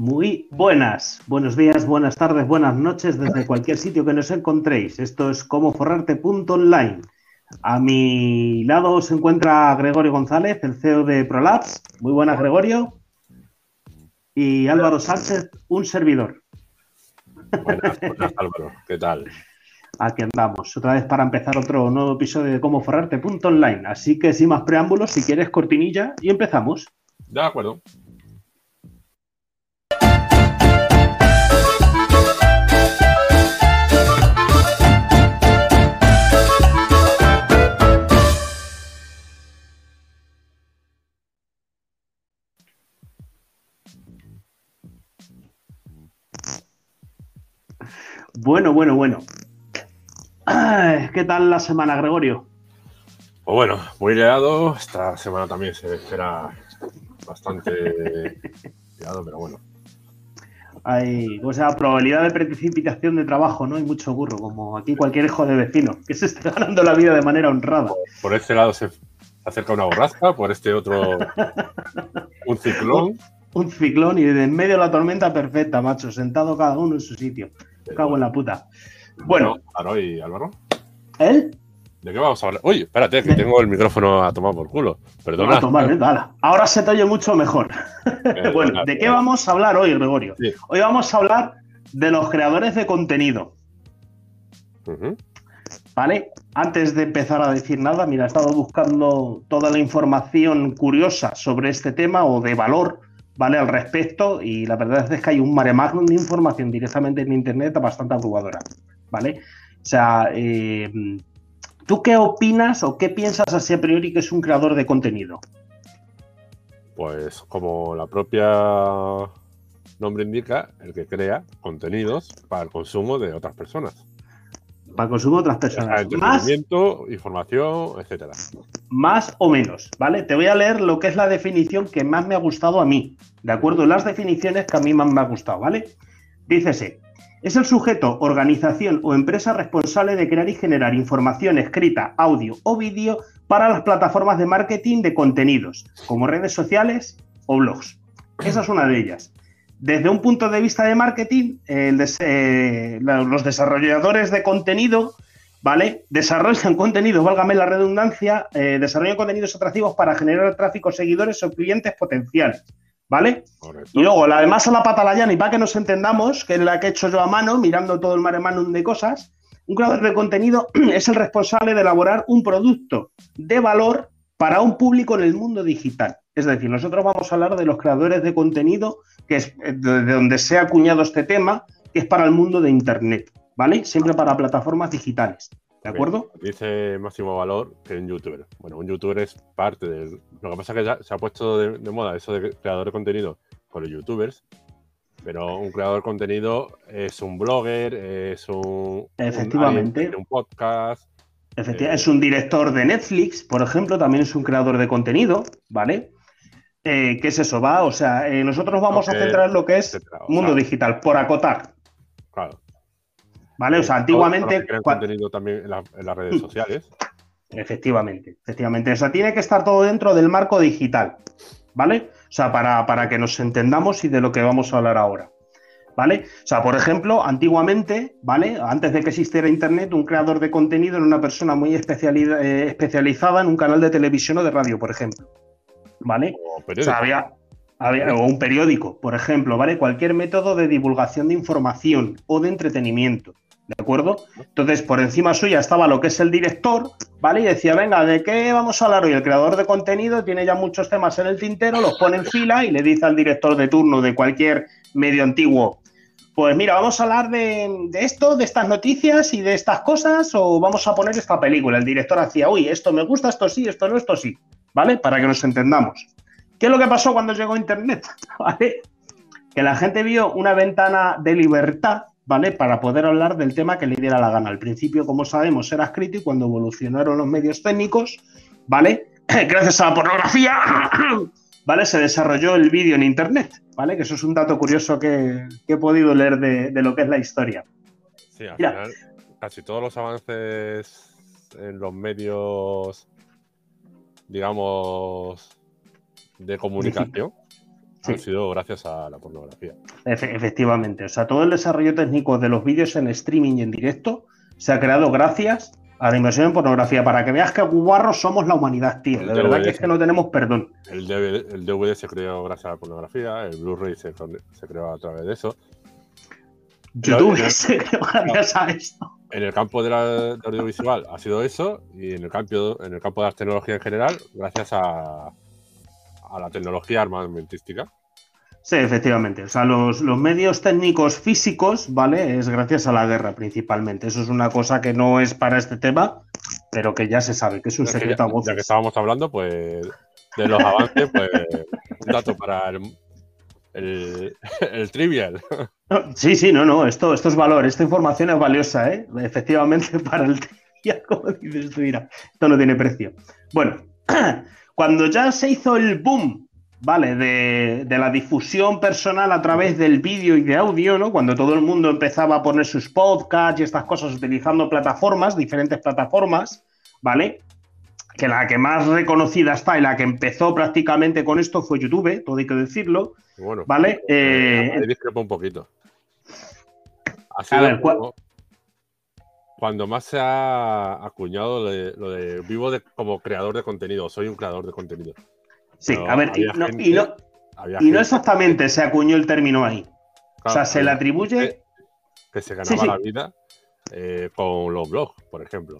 Muy buenas, buenos días, buenas tardes, buenas noches desde cualquier sitio que nos encontréis. Esto es como forrarte.online. A mi lado se encuentra Gregorio González, el CEO de Prolabs. Muy buenas, Gregorio. Y Álvaro Sánchez, un servidor. Buenas, buenas Álvaro, ¿qué tal? Aquí andamos, otra vez para empezar otro nuevo episodio de Cómo Forrarte.online. Así que sin más preámbulos, si quieres cortinilla y empezamos. De acuerdo. Bueno, bueno, bueno. Ay, ¿Qué tal la semana, Gregorio? Pues bueno, muy liado. Esta semana también se espera bastante liado, pero bueno. Hay, o sea, probabilidad de precipitación de trabajo, ¿no? Hay mucho burro, como aquí cualquier hijo de vecino, que se esté ganando la vida de manera honrada. Por, por este lado se acerca una borrasca, por este otro un ciclón. Un ciclón y de en medio la tormenta perfecta, macho, sentado cada uno en su sitio. Cago en la puta. Bueno, Álvaro y Álvaro, ¿él? ¿de qué vamos a hablar? Oye, espérate, que tengo el micrófono a tomar por culo. Perdona. Toma, venga, ala. Ahora se te oye mucho mejor. Eh, bueno, ¿de qué vamos a hablar hoy, Gregorio? Sí. Hoy vamos a hablar de los creadores de contenido. ¿Vale? Antes de empezar a decir nada, mira, he estado buscando toda la información curiosa sobre este tema o de valor, ¿vale? Al respecto, y la verdad es que hay un mare magnum de información directamente en internet bastante abrumadora, ¿vale? O sea, eh, ¿tú qué opinas o qué piensas así a priori que es un creador de contenido? Pues como la propia nombre indica, el que crea contenidos para el consumo de otras personas. Para el consumo de otras personas. Más, entretenimiento, información, etcétera. Más o menos, ¿vale? Te voy a leer lo que es la definición que más me ha gustado a mí, ¿de acuerdo? Las definiciones que a mí más me ha gustado, ¿vale? Dícese, es el sujeto, organización o empresa responsable de crear y generar información escrita, audio o vídeo para las plataformas de marketing de contenidos, como redes sociales o blogs. Esa es una de ellas. Desde un punto de vista de marketing, eh, los desarrolladores de contenido ¿vale? Desarrollan contenidos, válgame la redundancia, eh, desarrollan contenidos atractivos para generar tráfico, seguidores o clientes potenciales, ¿vale? Correcto. Y luego, la además a la pata la llana, y para que nos entendamos, que es la que he hecho yo a mano, mirando todo el mare magnum de cosas, un creador de contenido es el responsable de elaborar un producto de valor para un público en el mundo digital. Es decir, nosotros vamos a hablar de los creadores de contenido, que es eh, de donde se ha acuñado este tema, que es para el mundo de Internet, ¿vale? Siempre para plataformas digitales, ¿de acuerdo? Dice máximo valor que un youtuber. Bueno, un youtuber es parte del. Lo que pasa es que ya se ha puesto de, de moda eso de creador de contenido con los youtubers. Pero un creador de contenido es un blogger, es un. Efectivamente. Un, de podcast. Efectivamente, Eh, es un director de Netflix, por ejemplo, también es un creador de contenido, ¿vale? Eh, ¿Qué es eso? Va, o sea, eh, nosotros vamos a centrar en lo que es etcétera. Mundo digital, por acotar, Claro. ¿Vale? O sea, antiguamente. crean contenido también en, la- en las redes sociales. Efectivamente, efectivamente. O sea, tiene que estar todo dentro del marco digital, ¿vale? O sea, para, para que nos entendamos y de lo que vamos a hablar ahora, ¿vale? O sea, por ejemplo, antiguamente, ¿vale? Antes de que existiera Internet, un creador de contenido era una persona muy especiali- eh, especializada en un canal de televisión o de radio, por ejemplo, ¿vale? O O periódicos. sea, había, había- o un periódico, por ejemplo, ¿vale? Cualquier método de divulgación de información o de entretenimiento, ¿de acuerdo? Entonces, por encima suya estaba lo que es el director, ¿vale? Y decía, venga, ¿de qué vamos a hablar hoy? El creador de contenido tiene ya muchos temas en el tintero, los pone en fila y le dice al director de turno de cualquier medio antiguo, pues mira, vamos a hablar de, de esto, de estas noticias y de estas cosas, o vamos a poner esta película. El director hacía, uy, esto me gusta, esto sí, esto no, esto sí, ¿vale? Para que nos entendamos. ¿Qué es lo que pasó cuando llegó Internet? ¿Vale? Que la gente vio una ventana de libertad, ¿vale? Para poder hablar del tema que le diera la gana. Al principio, como sabemos, era escrito y cuando evolucionaron los medios técnicos, ¿vale? Gracias a la pornografía, ¿vale? Se desarrolló el vídeo en Internet, ¿vale? Que eso es un dato curioso que, que he podido leer de, de lo que es la historia. Sí, al Mira. final, casi todos los avances en los medios, digamos, de comunicación han sido gracias a la pornografía. efectivamente. O sea, todo el desarrollo técnico de los vídeos en streaming y en directo se ha creado gracias a la inversión en pornografía. Para que veas que guarros somos la humanidad, tío. de verdad que es que no tenemos perdón. El DVD, se creó gracias a la pornografía, el Blu-ray se, creó a través de eso. YouTube se creó gracias a esto. En el campo de la, audiovisual ha sido eso, y en el campo, en el campo de la tecnología en general, gracias a, a la tecnología armamentística. Sí, efectivamente. O sea, los, medios técnicos físicos, ¿vale? Es gracias a la guerra principalmente. Eso es una cosa que no es para este tema, pero que ya se sabe, que es un secreto a voces. Ya que estábamos hablando, pues, de los avances, pues, un dato para el, el, trivial. Sí, sí, no, no, esto, esto es valor, esta información es valiosa, ¿eh? Efectivamente, para el trivial, como dices tú, mira, esto no tiene precio. Bueno, cuando ya se hizo el boom ¿vale? De, la difusión personal a través del vídeo y de audio, ¿no? Cuando todo el mundo empezaba a poner sus podcasts y estas cosas utilizando plataformas, diferentes plataformas, ¿vale? Que la que más reconocida está y la que empezó prácticamente con esto fue YouTube, todo hay que decirlo. Bueno, ¿vale? Eh, eh discrepo un poquito. a ver, cuando más se ha acuñado lo de, lo de vivo de, como creador de contenido, soy un creador de contenido. Sí, a ver, y no, exactamente se acuñó el término ahí. o sea, se le atribuye. Que, se ganaba la vida eh, con los blogs, por ejemplo.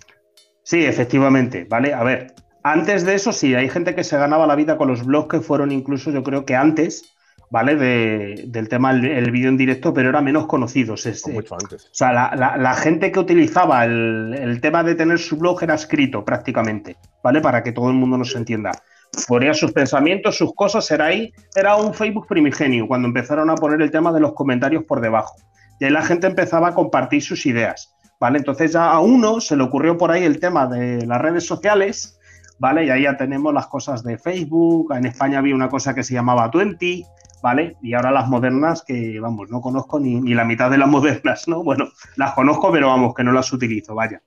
Sí, efectivamente, ¿vale? A ver, antes de eso sí, hay gente que se ganaba la vida con los blogs que fueron incluso, yo creo que antes, ¿vale? del tema del vídeo en directo, pero eran menos conocidos. mucho antes. O sea, la, gente que utilizaba el, el, tema de tener su blog era escrito prácticamente, ¿vale? Para que todo el mundo nos entienda ponía sus pensamientos, sus cosas, era ahí, era un Facebook primigenio, cuando empezaron a poner el tema de los comentarios por debajo. Y ahí la gente empezaba a compartir sus ideas, ¿vale? Entonces ya a uno se le ocurrió por ahí el tema de las redes sociales, ¿vale? Y ahí ya tenemos las cosas de Facebook, en España había una cosa que se llamaba Twenty, ¿vale? Y ahora las modernas que, vamos, no conozco ni, ni la mitad de las modernas, ¿no? Bueno, las conozco, pero vamos, que no las utilizo, vaya.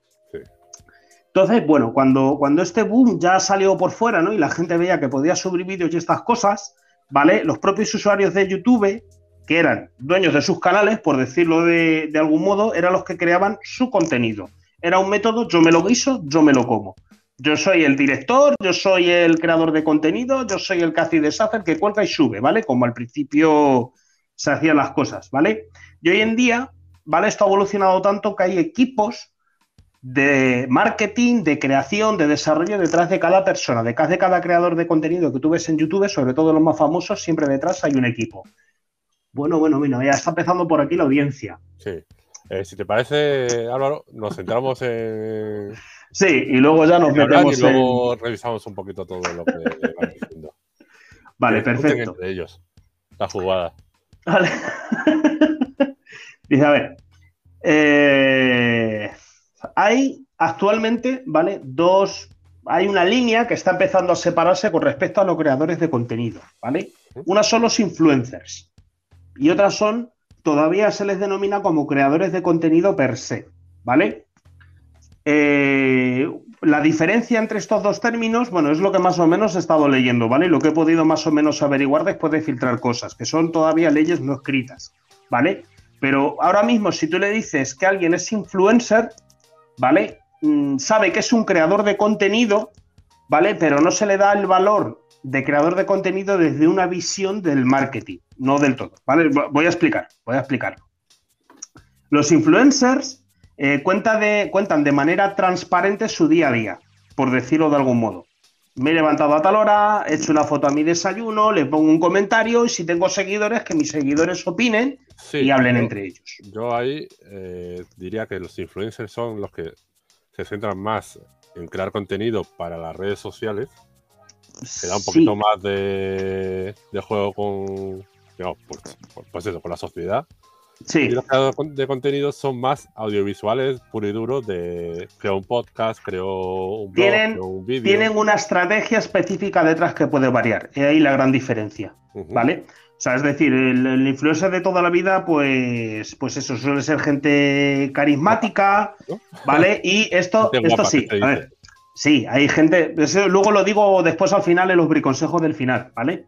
Entonces, bueno, cuando, cuando este boom ya salió por fuera, ¿no? Y la gente veía que podía subir vídeos y estas cosas, ¿vale? Los propios usuarios de YouTube, que eran dueños de sus canales, por decirlo de, algún modo, eran los que creaban su contenido. Era un método, yo me lo guiso, yo me lo como. Yo soy el director, yo soy el creador de contenido, yo soy el que hace que cuelga y sube, ¿vale? Como al principio se hacían las cosas, ¿vale? Y hoy en día, ¿vale? Esto ha evolucionado tanto que hay equipos de marketing, de creación, de desarrollo detrás de cada persona, detrás de cada creador de contenido que tú ves en YouTube, sobre todo los más famosos, siempre detrás hay un equipo. Bueno, bueno, mira, ya está empezando por aquí la audiencia. Sí. Eh, si te parece, Álvaro, nos centramos en. Sí, y luego ya nos metemos y luego revisamos un poquito todo lo que van diciendo. Vale, perfecto. Entre ellos, la jugada. Vale. Dice, a ver. Eh, hay actualmente, ¿vale? Dos, hay una línea que está empezando a separarse con respecto a los creadores de contenido, ¿vale? Una son los influencers y otras son, todavía se les denomina como creadores de contenido per se, ¿vale? Eh, la diferencia entre estos dos términos, bueno, es lo que más o menos he estado leyendo, ¿vale? Lo que he podido más o menos averiguar después de filtrar cosas, que son todavía leyes no escritas, ¿vale? Pero ahora mismo, si tú le dices que alguien es influencer, ¿vale? Mm, sabe que es un creador de contenido, ¿vale? Pero no se le da el valor de creador de contenido desde una visión del marketing, no del todo, ¿vale? Voy a explicar, voy a explicarlo. Los influencers eh, de, cuentan de manera transparente su día a día, por decirlo de algún modo. Me he levantado a tal hora, he hecho una foto a mi desayuno, le pongo un comentario y si tengo seguidores, que mis seguidores opinen y hablen entre ellos. Yo ahí eh, diría que los influencers son los que se centran más en crear contenido para las redes sociales. Se da un poquito más de, juego con, digamos, pues eso, con la sociedad. Sí. Y los creadores de contenido son más audiovisuales, puro y duro, de creo un podcast, creo un blog, tienen, un vídeo. Tienen una estrategia específica detrás que puede variar. Y ahí la gran diferencia, ¿vale? O sea, es decir, el, influencer de toda la vida, pues, pues eso, suele ser gente carismática, ¿vale? Y esto, esto sí, a ver, sí, hay gente, luego lo digo después al final en los briconsejos del final, ¿vale?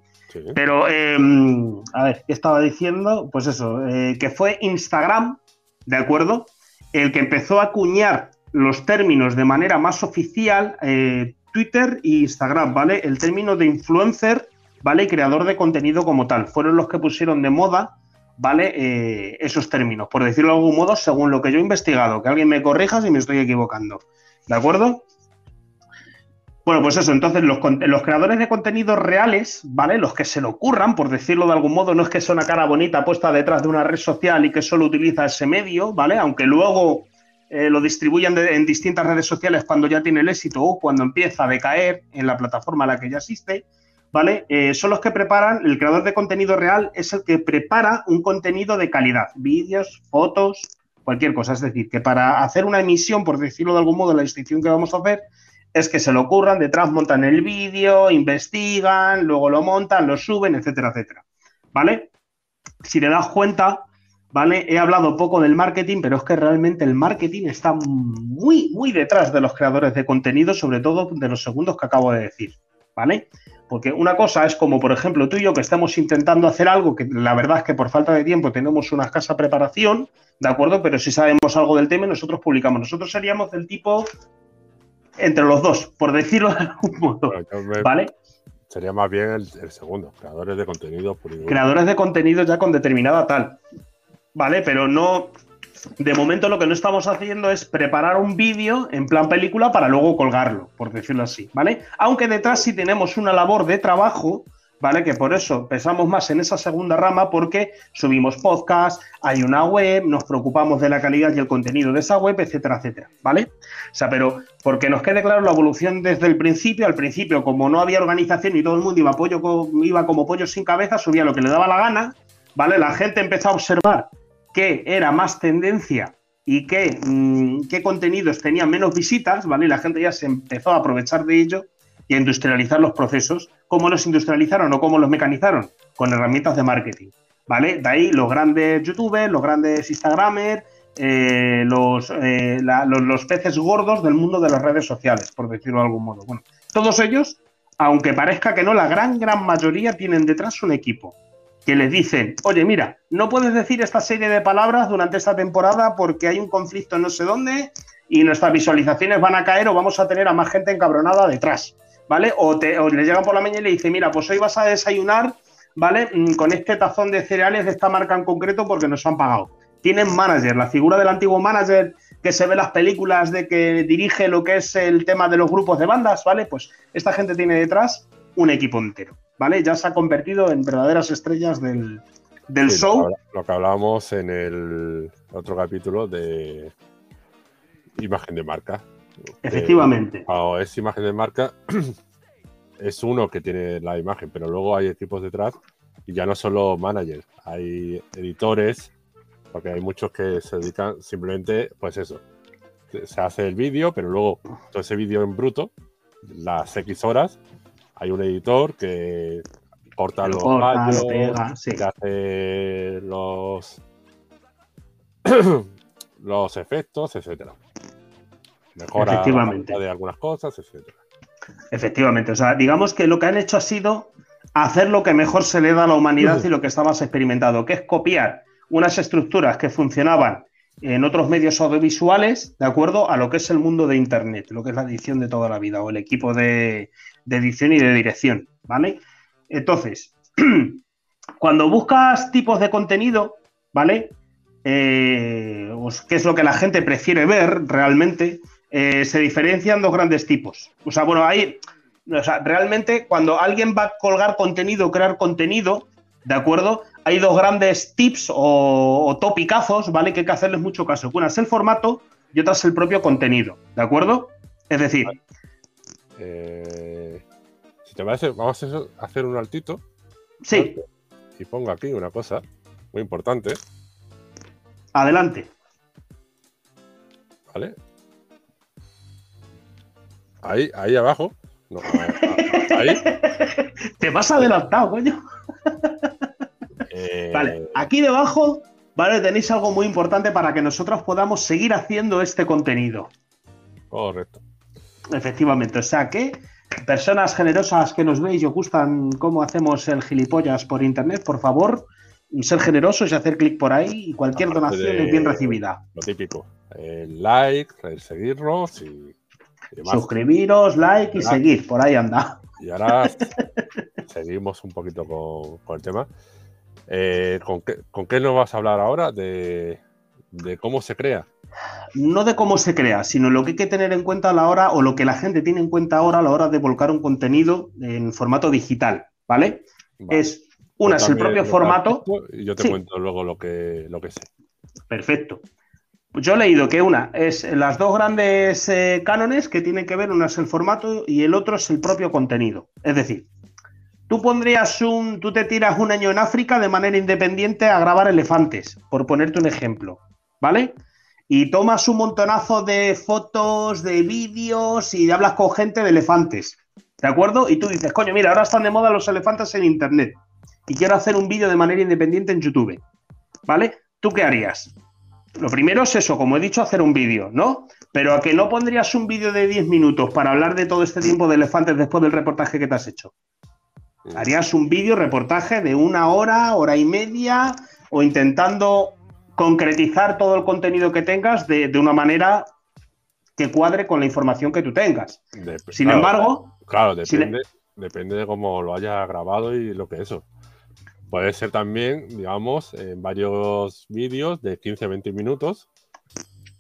Pero, em, a ver, ¿qué estaba diciendo? Pues eso, eh, que fue Instagram, ¿de acuerdo? El que empezó a acuñar los términos de manera más oficial, eh, Twitter e Instagram, ¿vale? El término de influencer, ¿vale? Y creador de contenido como tal. Fueron los que pusieron de moda, ¿vale? Eh, esos términos, por decirlo de algún modo, según lo que yo he investigado. Que alguien me corrija si me estoy equivocando. ¿De acuerdo? Bueno, pues eso, entonces los, creadores de contenidos reales, ¿vale? Los que se le ocurran, por decirlo de algún modo, no es que sea una cara bonita puesta detrás de una red social y que solo utiliza ese medio, ¿vale? Aunque luego eh, lo distribuyan en distintas redes sociales cuando ya tiene el éxito o cuando empieza a decaer en la plataforma a la que ya existe, ¿vale? Eh, son los que preparan, el creador de contenido real es el que prepara un contenido de calidad, vídeos, fotos, cualquier cosa. Es decir, que para hacer una emisión, por decirlo de algún modo, la distinción que vamos a hacer, es que se lo ocurran, detrás montan el vídeo, investigan, luego lo montan, lo suben, etcétera, etcétera. ¿Vale? Si te das cuenta, ¿vale? He hablado poco del marketing, pero es que realmente el marketing está muy, muy detrás de los creadores de contenido, sobre todo de los segundos que acabo de decir, ¿vale? Porque una cosa es como, por ejemplo, tú y yo que estamos intentando hacer algo que la verdad es que por falta de tiempo tenemos una escasa preparación, ¿de acuerdo? Pero si sabemos algo del tema, nosotros publicamos. Nosotros seríamos del tipo entre los dos, por decirlo de algún modo. ¿Vale? Sería más bien el, segundo, creadores de contenido. Creadores de contenido ya con determinada tal. ¿Vale? Pero no. De momento lo que no estamos haciendo es preparar un vídeo en plan película para luego colgarlo, por decirlo así, ¿vale? Aunque detrás sí tenemos una labor de trabajo ¿vale? Que por eso pesamos más en esa segunda rama porque subimos podcast, hay una web, nos preocupamos de la calidad y el contenido de esa web, etcétera, etcétera, ¿vale? O sea, pero porque nos quede claro la evolución desde el principio, al principio como no había organización y todo el mundo iba, pollo, iba como pollo sin cabeza, subía lo que le daba la gana, ¿vale? La gente empezó a observar que era más tendencia y que, mm, qué contenidos tenían menos visitas, ¿vale? Y la gente ya se empezó a aprovechar de ello y a industrializar los procesos. ¿Cómo los industrializaron o cómo los mecanizaron? Con herramientas de marketing. ¿Vale? De ahí los grandes youtubers, los grandes instagramers, eh, los, eh, los, peces gordos del mundo de las redes sociales, por decirlo de algún modo. Bueno, todos ellos, aunque parezca que no, la gran, gran mayoría tienen detrás un equipo que les dicen, oye, mira, no puedes decir esta serie de palabras durante esta temporada porque hay un conflicto no sé dónde y nuestras visualizaciones van a caer o vamos a tener a más gente encabronada detrás. ¿Vale? O, te, le llegan por la mañana y le dice, mira, pues hoy vas a desayunar, ¿vale? Mm, con este tazón de cereales de esta marca en concreto porque nos han pagado. Tienen manager, la figura del antiguo manager que se ve en las películas de que dirige lo que es el tema de los grupos de bandas, ¿vale? Pues esta gente tiene detrás un equipo entero, ¿vale? Ya se ha convertido en verdaderas estrellas del, show. Lo que hablábamos en el otro capítulo de imagen de marca. Efectivamente. o es imagen de marca, es uno que tiene la imagen, pero luego hay equipos detrás y ya no solo managers, hay editores, porque hay muchos que se dedican simplemente, pues eso, se hace el vídeo, pero luego todo ese vídeo en bruto, las X horas, hay un editor que corta los fallos, que hace los, los efectos, etcétera mejora Efectivamente. de algunas cosas, etc. Efectivamente, o sea, digamos que lo que han hecho ha sido hacer lo que mejor se le da a la humanidad y lo que estabas experimentando, que es copiar unas estructuras que funcionaban en otros medios audiovisuales, de acuerdo a lo que es el mundo de Internet, lo que es la edición de toda la vida o el equipo de, edición y de dirección, ¿vale? Entonces, cuando buscas tipos de contenido, ¿vale? Eh, pues, ¿Qué es lo que la gente prefiere ver realmente? Eh, se diferencian dos grandes tipos. O sea, bueno, hay, o sea, realmente cuando alguien va a colgar contenido, crear contenido, ¿de acuerdo? Hay dos grandes tips o, topicazos, ¿vale? Que hay que hacerles mucho caso. Una es el formato y otra es el propio contenido, ¿de acuerdo? Es decir... Eh, si te parece, vamos a hacer un altito. Sí. Y pongo aquí una cosa muy importante. Adelante. ¿Vale? Ahí, ahí abajo. ahí. Te vas adelantado, coño. Eh, vale, aquí debajo, vale, tenéis algo muy importante para que nosotros podamos seguir haciendo este contenido. Correcto. Efectivamente, o sea que Personas generosas que nos veis y os gustan cómo hacemos el gilipollas por internet, por favor, ser generosos y hacer clic por ahí y cualquier donación es bien recibida. Lo típico, el like, el seguirnos y. Suscribiros, like y seguir, por ahí anda. Y ahora seguimos un poquito con, el tema. Eh, ¿con, qué, nos vas a hablar ahora? De, de cómo se crea no de cómo se crea, sino lo que hay que tener en cuenta a la hora o lo que la gente tiene en cuenta ahora a la hora de volcar un contenido en formato digital, ¿vale? Es una es el propio formato. Y yo te cuento luego lo que, lo que sé. Perfecto. Yo he leído que una es las dos grandes eh, cánones que tienen que ver, una es el formato y el otro es el propio contenido. Es decir, tú pondrías un, tú te tiras un año en África de manera independiente a grabar elefantes, por ponerte un ejemplo, ¿vale? y tomas un montonazo de fotos, de vídeos y hablas con gente de elefantes. ¿De acuerdo? Y tú dices, coño, mira, ahora están de moda los elefantes en Internet y quiero hacer un vídeo de manera independiente en YouTube. ¿Vale? ¿Tú qué harías? Lo primero es eso, como he dicho, hacer un vídeo, ¿no? Pero a que no pondrías un vídeo de 10 minutos para hablar de todo este tiempo de elefantes después del reportaje que te has hecho. Harías un vídeo reportaje de una hora, hora y media, o intentando concretizar todo el contenido que tengas de, una manera que cuadre con la información que tú tengas. Sin embargo... Claro, depende, depende de cómo lo haya grabado y lo que eso. Puede ser también, digamos, en varios vídeos de 15-20 minutos.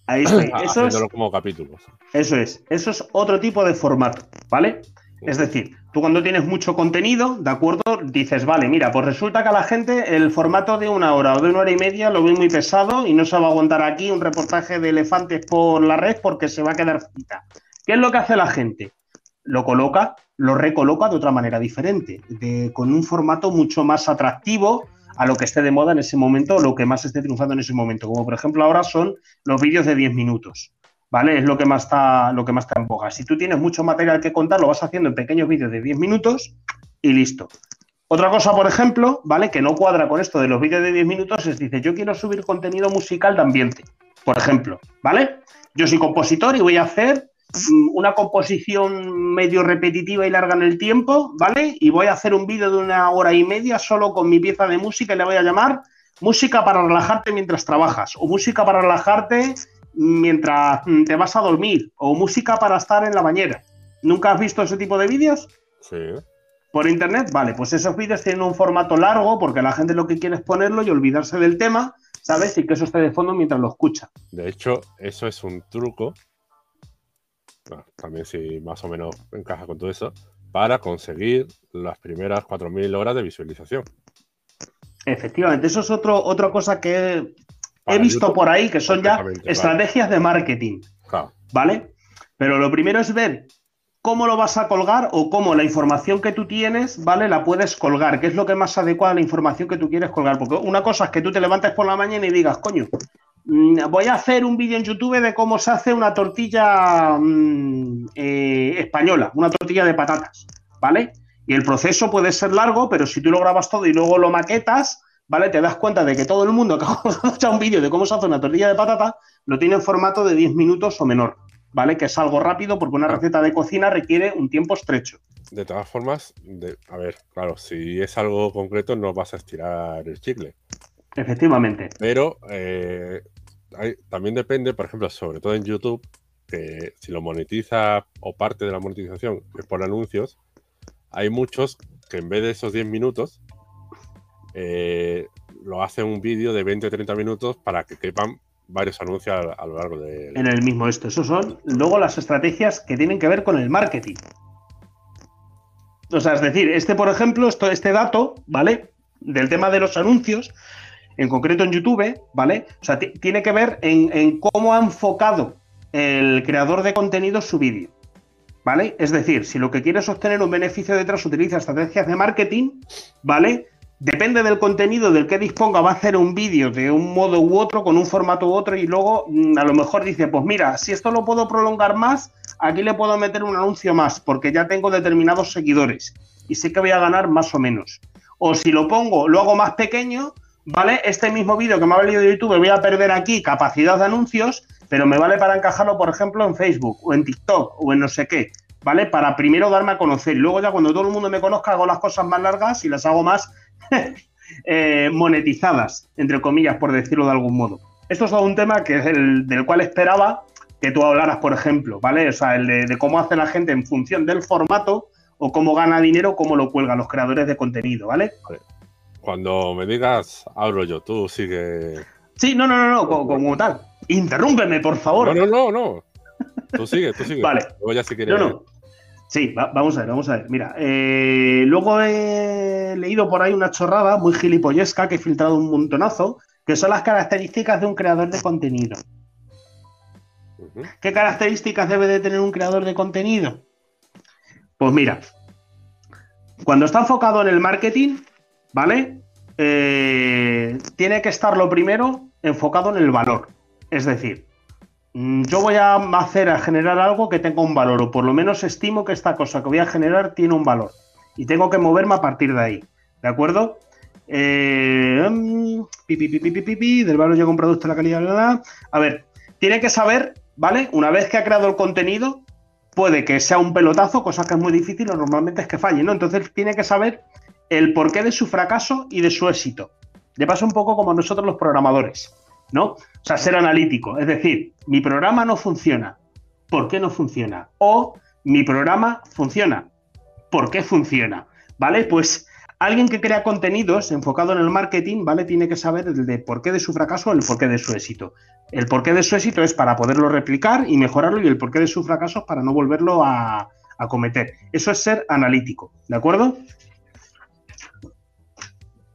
Ahí estoy. Eso es, como capítulos. Eso es. Eso es otro tipo de formato, ¿vale? Es decir, tú cuando tienes mucho contenido, ¿de acuerdo? Dices, vale, mira, pues resulta que a la gente el formato de una hora o de una hora y media lo ve muy pesado y no se va a aguantar aquí un reportaje de elefantes por la red porque se va a quedar frita. ¿Qué es lo que hace la gente? Lo coloca, lo recoloca de otra manera diferente, con un formato mucho más atractivo a lo que esté de moda en ese momento lo que más esté triunfando en ese momento. Como por ejemplo ahora son los vídeos de 10 minutos. ¿vale? Es lo que más está, lo que más está en boga. Si tú tienes mucho material que contar, lo vas haciendo en pequeños vídeos de 10 minutos y listo. Otra cosa, por ejemplo, ¿vale? Que no cuadra con esto de los vídeos de 10 minutos es, dice, yo quiero subir contenido musical de ambiente, por ejemplo, ¿vale? Yo soy compositor y voy a hacer una composición medio repetitiva y larga en el tiempo, ¿vale? Y voy a hacer un vídeo de una hora y media solo con mi pieza de música y le voy a llamar música para relajarte mientras trabajas o música para relajarte mientras te vas a dormir o música para estar en la bañera. ¿Nunca has visto ese tipo de vídeos? Sí. Por internet, vale, pues esos vídeos tienen un formato largo porque la gente lo que quiere es ponerlo y olvidarse del tema, ¿sabes? Y que eso esté de fondo mientras lo escucha. De hecho, eso es un truco, también si más o menos encaja con todo eso, para conseguir las primeras 4.000 horas de visualización. Efectivamente, eso es otro, otra cosa que he visto por ahí que son ya estrategias de marketing. ¿Vale? Pero lo primero es ver cómo lo vas a colgar o cómo la información que tú tienes, ¿vale? La puedes colgar, qué es lo que más adecuada a la información que tú quieres colgar. Porque una cosa es que tú te levantes por la mañana y digas, coño, voy a hacer un vídeo en YouTube de cómo se hace una tortilla mm, eh, española, una tortilla de patatas, ¿vale? Y el proceso puede ser largo, pero si tú lo grabas todo y luego lo maquetas, ¿vale? Te das cuenta de que todo el mundo que ha hecho un vídeo de cómo se hace una tortilla de patata lo tiene en formato de 10 minutos o menor, ¿vale? Que es algo rápido porque una receta de cocina requiere un tiempo estrecho. De todas formas, a ver, claro, si es algo concreto no vas a estirar el chicle. Efectivamente. Pero eh, también depende, por ejemplo, sobre todo en YouTube, que si lo monetiza o parte de la monetización es por anuncios, hay muchos que en vez de esos 10 minutos eh, lo hace un vídeo de 20 o 30 minutos para que quepan varios anuncios a, lo largo de... En el mismo esto. Esos son luego las estrategias que tienen que ver con el marketing. O sea, es decir, este, por ejemplo, esto, este dato, ¿vale? Del tema de los anuncios, en concreto en YouTube, ¿vale? O sea, tiene que ver en, cómo ha enfocado el creador de contenido su vídeo, ¿vale? Es decir, si lo que quieres es obtener un beneficio detrás, utiliza estrategias de marketing, ¿vale? Depende del contenido del que disponga, va a hacer un vídeo de un modo u otro, con un formato u otro, y luego mm, a lo mejor dice, pues mira, si esto lo puedo prolongar más, aquí le puedo meter un anuncio más, porque ya tengo determinados seguidores y sé que voy a ganar más o menos. O si lo pongo, lo hago más pequeño, ¿vale? Este mismo vídeo que me ha valido de YouTube, voy a perder aquí capacidad de anuncios, pero me vale para encajarlo, por ejemplo, en Facebook o en TikTok o en no sé qué. ¿vale? Para primero darme a conocer. Luego ya cuando todo el mundo me conozca hago las cosas más largas y las hago más eh, monetizadas, entre comillas, por decirlo de algún modo. Esto es un tema que es el del cual esperaba que tú hablaras, por ejemplo, ¿vale? O sea, el de, cómo hace la gente en función del formato o cómo gana dinero, cómo lo cuelgan los creadores de contenido, ¿vale? Cuando me digas, abro yo, tú sigue. Sí, no, no, no, no, como, tal. Interrúmpeme, por favor. No, no, no, no. Tú sigue, tú sigue. vale. Luego ya si quieres. No, no. Sí, vamos a ver, vamos a ver. Mira, eh, luego he leído por ahí una chorrada muy gilipollesca que he filtrado un montonazo, que son las características de un creador de contenido. ¿Qué características debe de tener un creador de contenido? Pues mira, cuando está enfocado en el marketing, ¿vale? Eh, tiene que estar lo primero enfocado en el valor. Es decir, mm, yo voy a hacer a generar algo que tenga un valor, o por lo menos estimo que esta cosa que voy a generar tiene un valor. Y tengo que moverme a partir de ahí. ¿De acuerdo? Eh, mm, del valor llega un producto la calidad. A ver, tiene que saber, ¿vale? Una vez que ha creado el contenido, puede que sea un pelotazo, cosa que es muy difícil, o normalmente es que falle, ¿no? Entonces tiene que saber el porqué de su fracaso y de su éxito. Le pasa un poco como nosotros los programadores, ¿no? O sea, ser analítico. Es decir, mi programa no funciona. ¿Por qué no funciona? O mi programa funciona. ¿Por qué funciona? ¿Vale? Pues alguien que crea contenidos enfocado en el marketing, ¿vale? Tiene que saber el de por qué de su fracaso o el porqué de su éxito. El porqué de su éxito es para poderlo replicar y mejorarlo y el porqué de su fracaso es para no volverlo a cometer. Eso es ser analítico, ¿de acuerdo?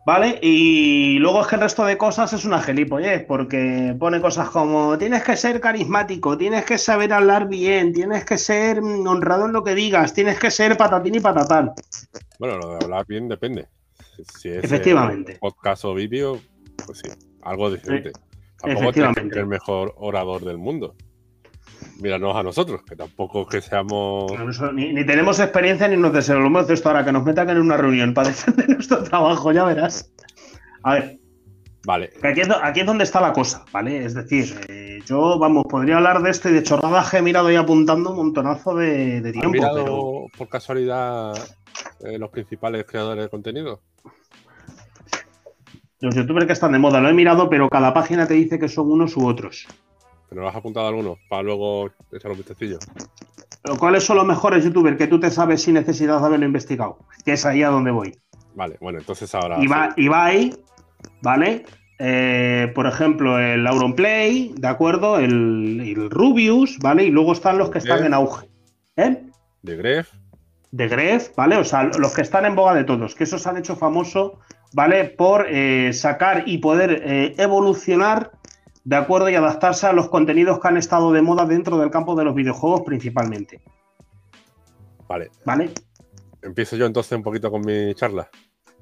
¿Vale? Y luego es que el resto de cosas es una gilipollez, porque pone cosas como tienes que ser carismático, tienes que saber hablar bien, tienes que ser honrado en lo que digas, tienes que ser patatín y patatán. Bueno, lo de hablar bien depende. Si es Efectivamente. podcast o vídeo, pues sí, algo diferente. Tampoco tienes que ser el mejor orador del mundo míranos a nosotros, que tampoco que seamos. ni, tenemos experiencia ni nos deseamos esto ahora, que nos metan en una reunión para defender nuestro trabajo, ya verás. A ver. Vale. Aquí es, donde está la cosa, ¿vale? Es decir, eh, yo, vamos, podría hablar de esto y de chorradas he mirado y apuntando un montonazo de, tiempo. ¿Has mirado por casualidad eh, los principales creadores de contenido? Los youtubers que están de moda, lo he mirado, pero cada página te dice que son unos u otros. ¿Pero has apuntado alguno para luego echar un vistacillo? ¿Cuáles son los mejores youtubers que tú te sabes sin necesidad de haberlo investigado? Que es ahí a donde voy. Vale, bueno, entonces ahora. Ibai, ¿vale? Eh, por ejemplo, el Auronplay, ¿de acuerdo? El, Rubius, ¿vale? Y luego están los que están en auge. ¿Eh? De Gref. De Gref, ¿vale? O sea, los que están en boga de todos, que esos han hecho famoso, ¿vale? Por eh, sacar y poder eh, evolucionar de acuerdo y adaptarse a los contenidos que han estado de moda dentro del campo de los videojuegos principalmente. Vale. ¿Vale? Empiezo yo entonces un poquito con mi charla.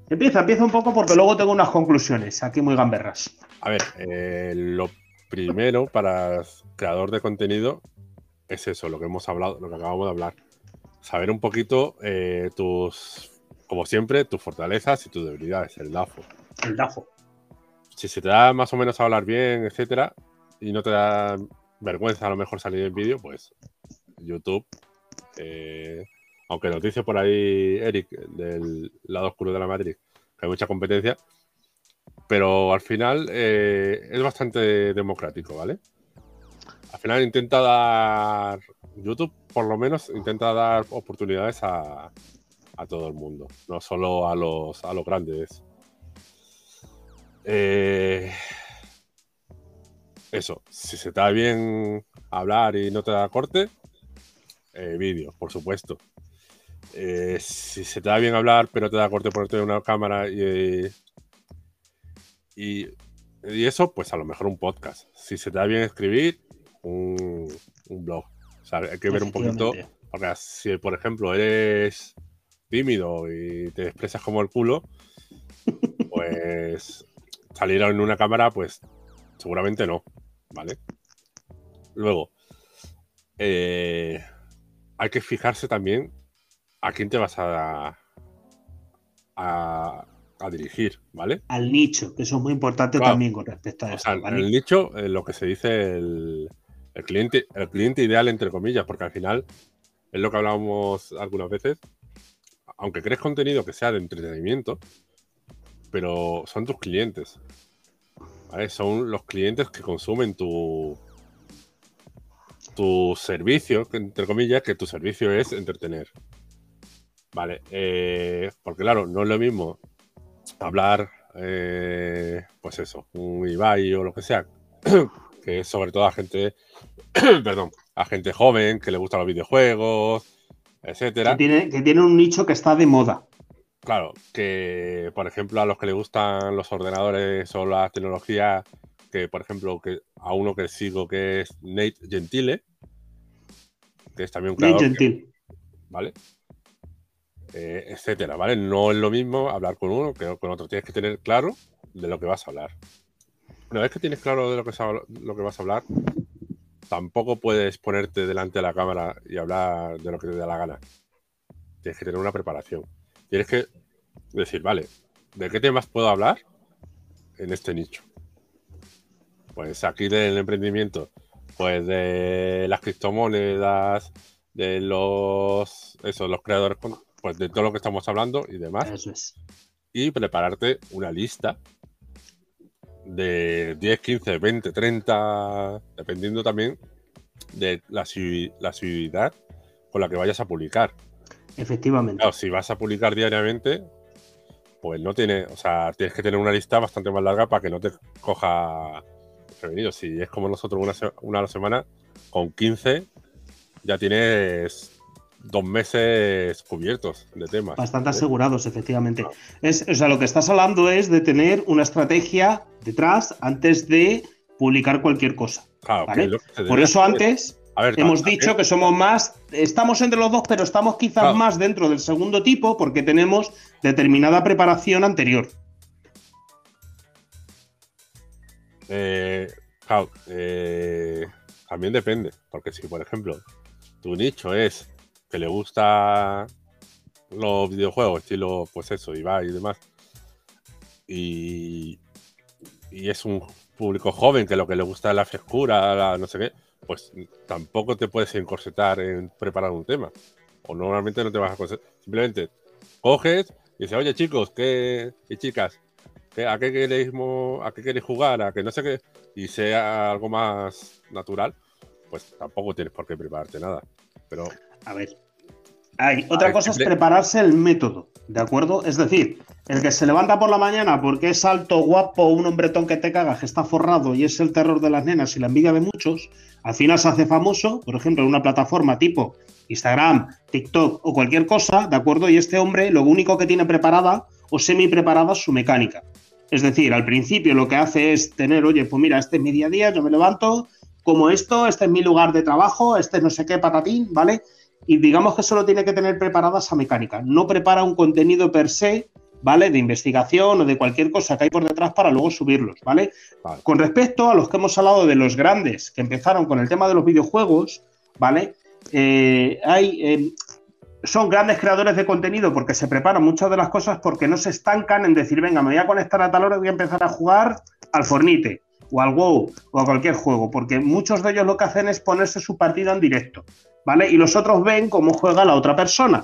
Empieza, empieza un poco porque luego tengo unas conclusiones aquí muy gamberras. A ver, eh, lo primero para creador de contenido es eso, lo que hemos hablado, lo que acabamos de hablar. Saber un poquito eh, tus, como siempre, tus fortalezas y tus debilidades, el DAFO. El DAFO si se te da más o menos a hablar bien, etcétera, y no te da vergüenza a lo mejor salir en vídeo, pues YouTube, eh, aunque nos dice por ahí Eric del lado oscuro de la Matrix que hay mucha competencia, pero al final eh, es bastante democrático, ¿vale? Al final intenta dar, YouTube por lo menos intenta dar oportunidades a, a todo el mundo, no solo a los, a los grandes eh, eso, si se te da bien hablar y no te da corte, eh, vídeo, por supuesto. Eh, si se te da bien hablar pero te da corte ponerte una cámara y, y, eso, pues a lo mejor un podcast. Si se te da bien escribir, un, blog. O sea, hay que ver un poquito, porque si por ejemplo eres tímido y te expresas como el culo, pues salir en una cámara, pues seguramente no, ¿vale? Luego, eh, hay que fijarse también a quién te vas a, a, dirigir, ¿vale? Al nicho, que eso es muy importante también con respecto a eso. El nicho, eh, lo que se dice el, cliente, el cliente ideal, entre comillas, porque al final es lo que hablábamos algunas veces, aunque crees contenido que sea de entretenimiento, pero son tus clientes. Son los clientes que consumen tu, tu servicio, entre comillas, que tu servicio es entretener. Vale, eh, porque claro, no es lo mismo hablar, eh, pues eso, un Ibai o lo que sea, que es sobre todo a gente, perdón, a gente joven que le gustan los videojuegos, etcétera. Que tiene, un nicho que está de moda. Claro, que por ejemplo a los que le gustan los ordenadores o la tecnología, que por ejemplo que a uno que sigo que es Nate Gentile, que es también un creador. Nate Gentile. ¿Vale? Eh, etcétera, ¿vale? No es lo mismo hablar con uno que con otro. Tienes que tener claro de lo que vas a hablar. Una vez que tienes claro de lo que, lo que vas a hablar, tampoco puedes ponerte delante de la cámara y hablar de lo que te da la gana. Tienes que tener una preparación. Tienes que decir, vale, ¿de qué temas puedo hablar en este nicho? Pues aquí del emprendimiento, pues de las criptomonedas, de los, eso, los creadores, pues de todo lo que estamos hablando y demás. Eso es. Y prepararte una lista de 10, 15, 20, 30, dependiendo también de la, la con la que vayas a publicar. Efectivamente. Claro, si vas a publicar diariamente, pues no tiene, o sea, tienes que tener una lista bastante más larga para que no te coja prevenido. Si es como nosotros una, una a la semana, con 15 ya tienes dos meses cubiertos de temas. Bastante asegurados, efectivamente. Es, o sea, lo que estás hablando es de tener una estrategia detrás antes de publicar cualquier cosa. Claro, Por eso antes hemos dicho que somos más, estamos entre los dos, pero estamos quizás más dentro del segundo tipo porque tenemos determinada preparación anterior. Eh, claro, eh, también depende, porque si por ejemplo tu nicho es que le gusta los videojuegos, estilo, pues eso, Ibai y demás, y, y es un público joven que lo que le gusta es la frescura, la no sé qué, pues tampoco te puedes encorsetar en preparar un tema. O normalmente no te vas a corsetar. Simplemente coges y dices, oye chicos, ¿qué, y chicas, ¿a qué queréis, a qué queréis jugar? A que no sé qué, y sea algo más natural, pues tampoco tienes por qué prepararte nada. Pero. A ver. Hay, otra cosa es prepararse el método, ¿de acuerdo? Es decir, el que se levanta por la mañana porque es alto, guapo, un hombretón que te caga, que está forrado y es el terror de las nenas y la envidia de muchos, al final se hace famoso, por ejemplo, en una plataforma tipo Instagram, TikTok o cualquier cosa, ¿de acuerdo? Y este hombre lo único que tiene preparada o semi preparada es su mecánica. Es decir, al principio lo que hace es tener, oye, pues mira, este es mi día a día, yo me levanto, como esto, este es mi lugar de trabajo, este es no sé qué patatín, ¿vale? Y digamos que solo tiene que tener preparada esa mecánica. No prepara un contenido per se, ¿vale? De investigación o de cualquier cosa que hay por detrás para luego subirlos, ¿vale? Con respecto a los que hemos hablado de los grandes que empezaron con el tema de los videojuegos, ¿vale? Eh, hay, eh, son grandes creadores de contenido porque se preparan muchas de las cosas porque no se estancan en decir, venga, me voy a conectar a tal hora y voy a empezar a jugar al Fornite o al WoW o a cualquier juego, porque muchos de ellos lo que hacen es ponerse su partida en directo, ¿vale? Y los otros ven cómo juega la otra persona,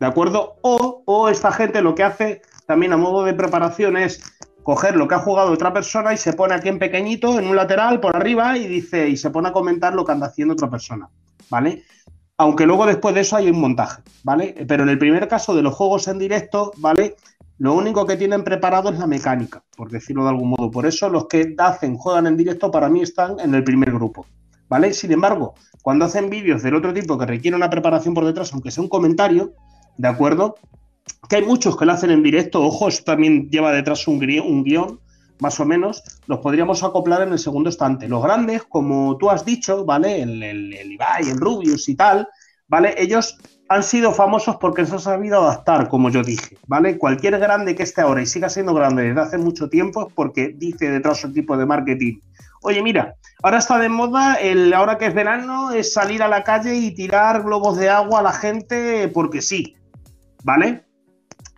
¿de acuerdo? O, esta gente lo que hace también a modo de preparación es coger lo que ha jugado otra persona y se pone aquí en pequeñito, en un lateral, por arriba, y dice, y se pone a comentar lo que anda haciendo otra persona, ¿vale? Aunque luego después de eso hay un montaje, ¿vale? Pero en el primer caso de los juegos en directo, ¿vale? Lo único que tienen preparado es la mecánica, por decirlo de algún modo. Por eso los que hacen, juegan en directo, para mí están en el primer grupo. Sin embargo, cuando hacen vídeos del otro tipo que requieren una preparación por detrás, aunque sea un comentario, ¿de acuerdo? Que hay muchos que lo hacen en directo, ojo, eso también lleva detrás un, un guion, más o menos, los podríamos acoplar en el segundo estante. Los grandes, como tú has dicho, ¿vale? El, el, el Ibai, el Rubius y tal, ¿vale? Ellos han sido famosos porque se han sabido adaptar, como yo dije, ¿vale? Cualquier grande que esté ahora y siga siendo grande desde hace mucho tiempo es porque dice detrás un tipo de marketing. Oye, mira, ahora está de moda, el, ahora que es verano, es salir a la calle y tirar globos de agua a la gente porque sí, ¿vale?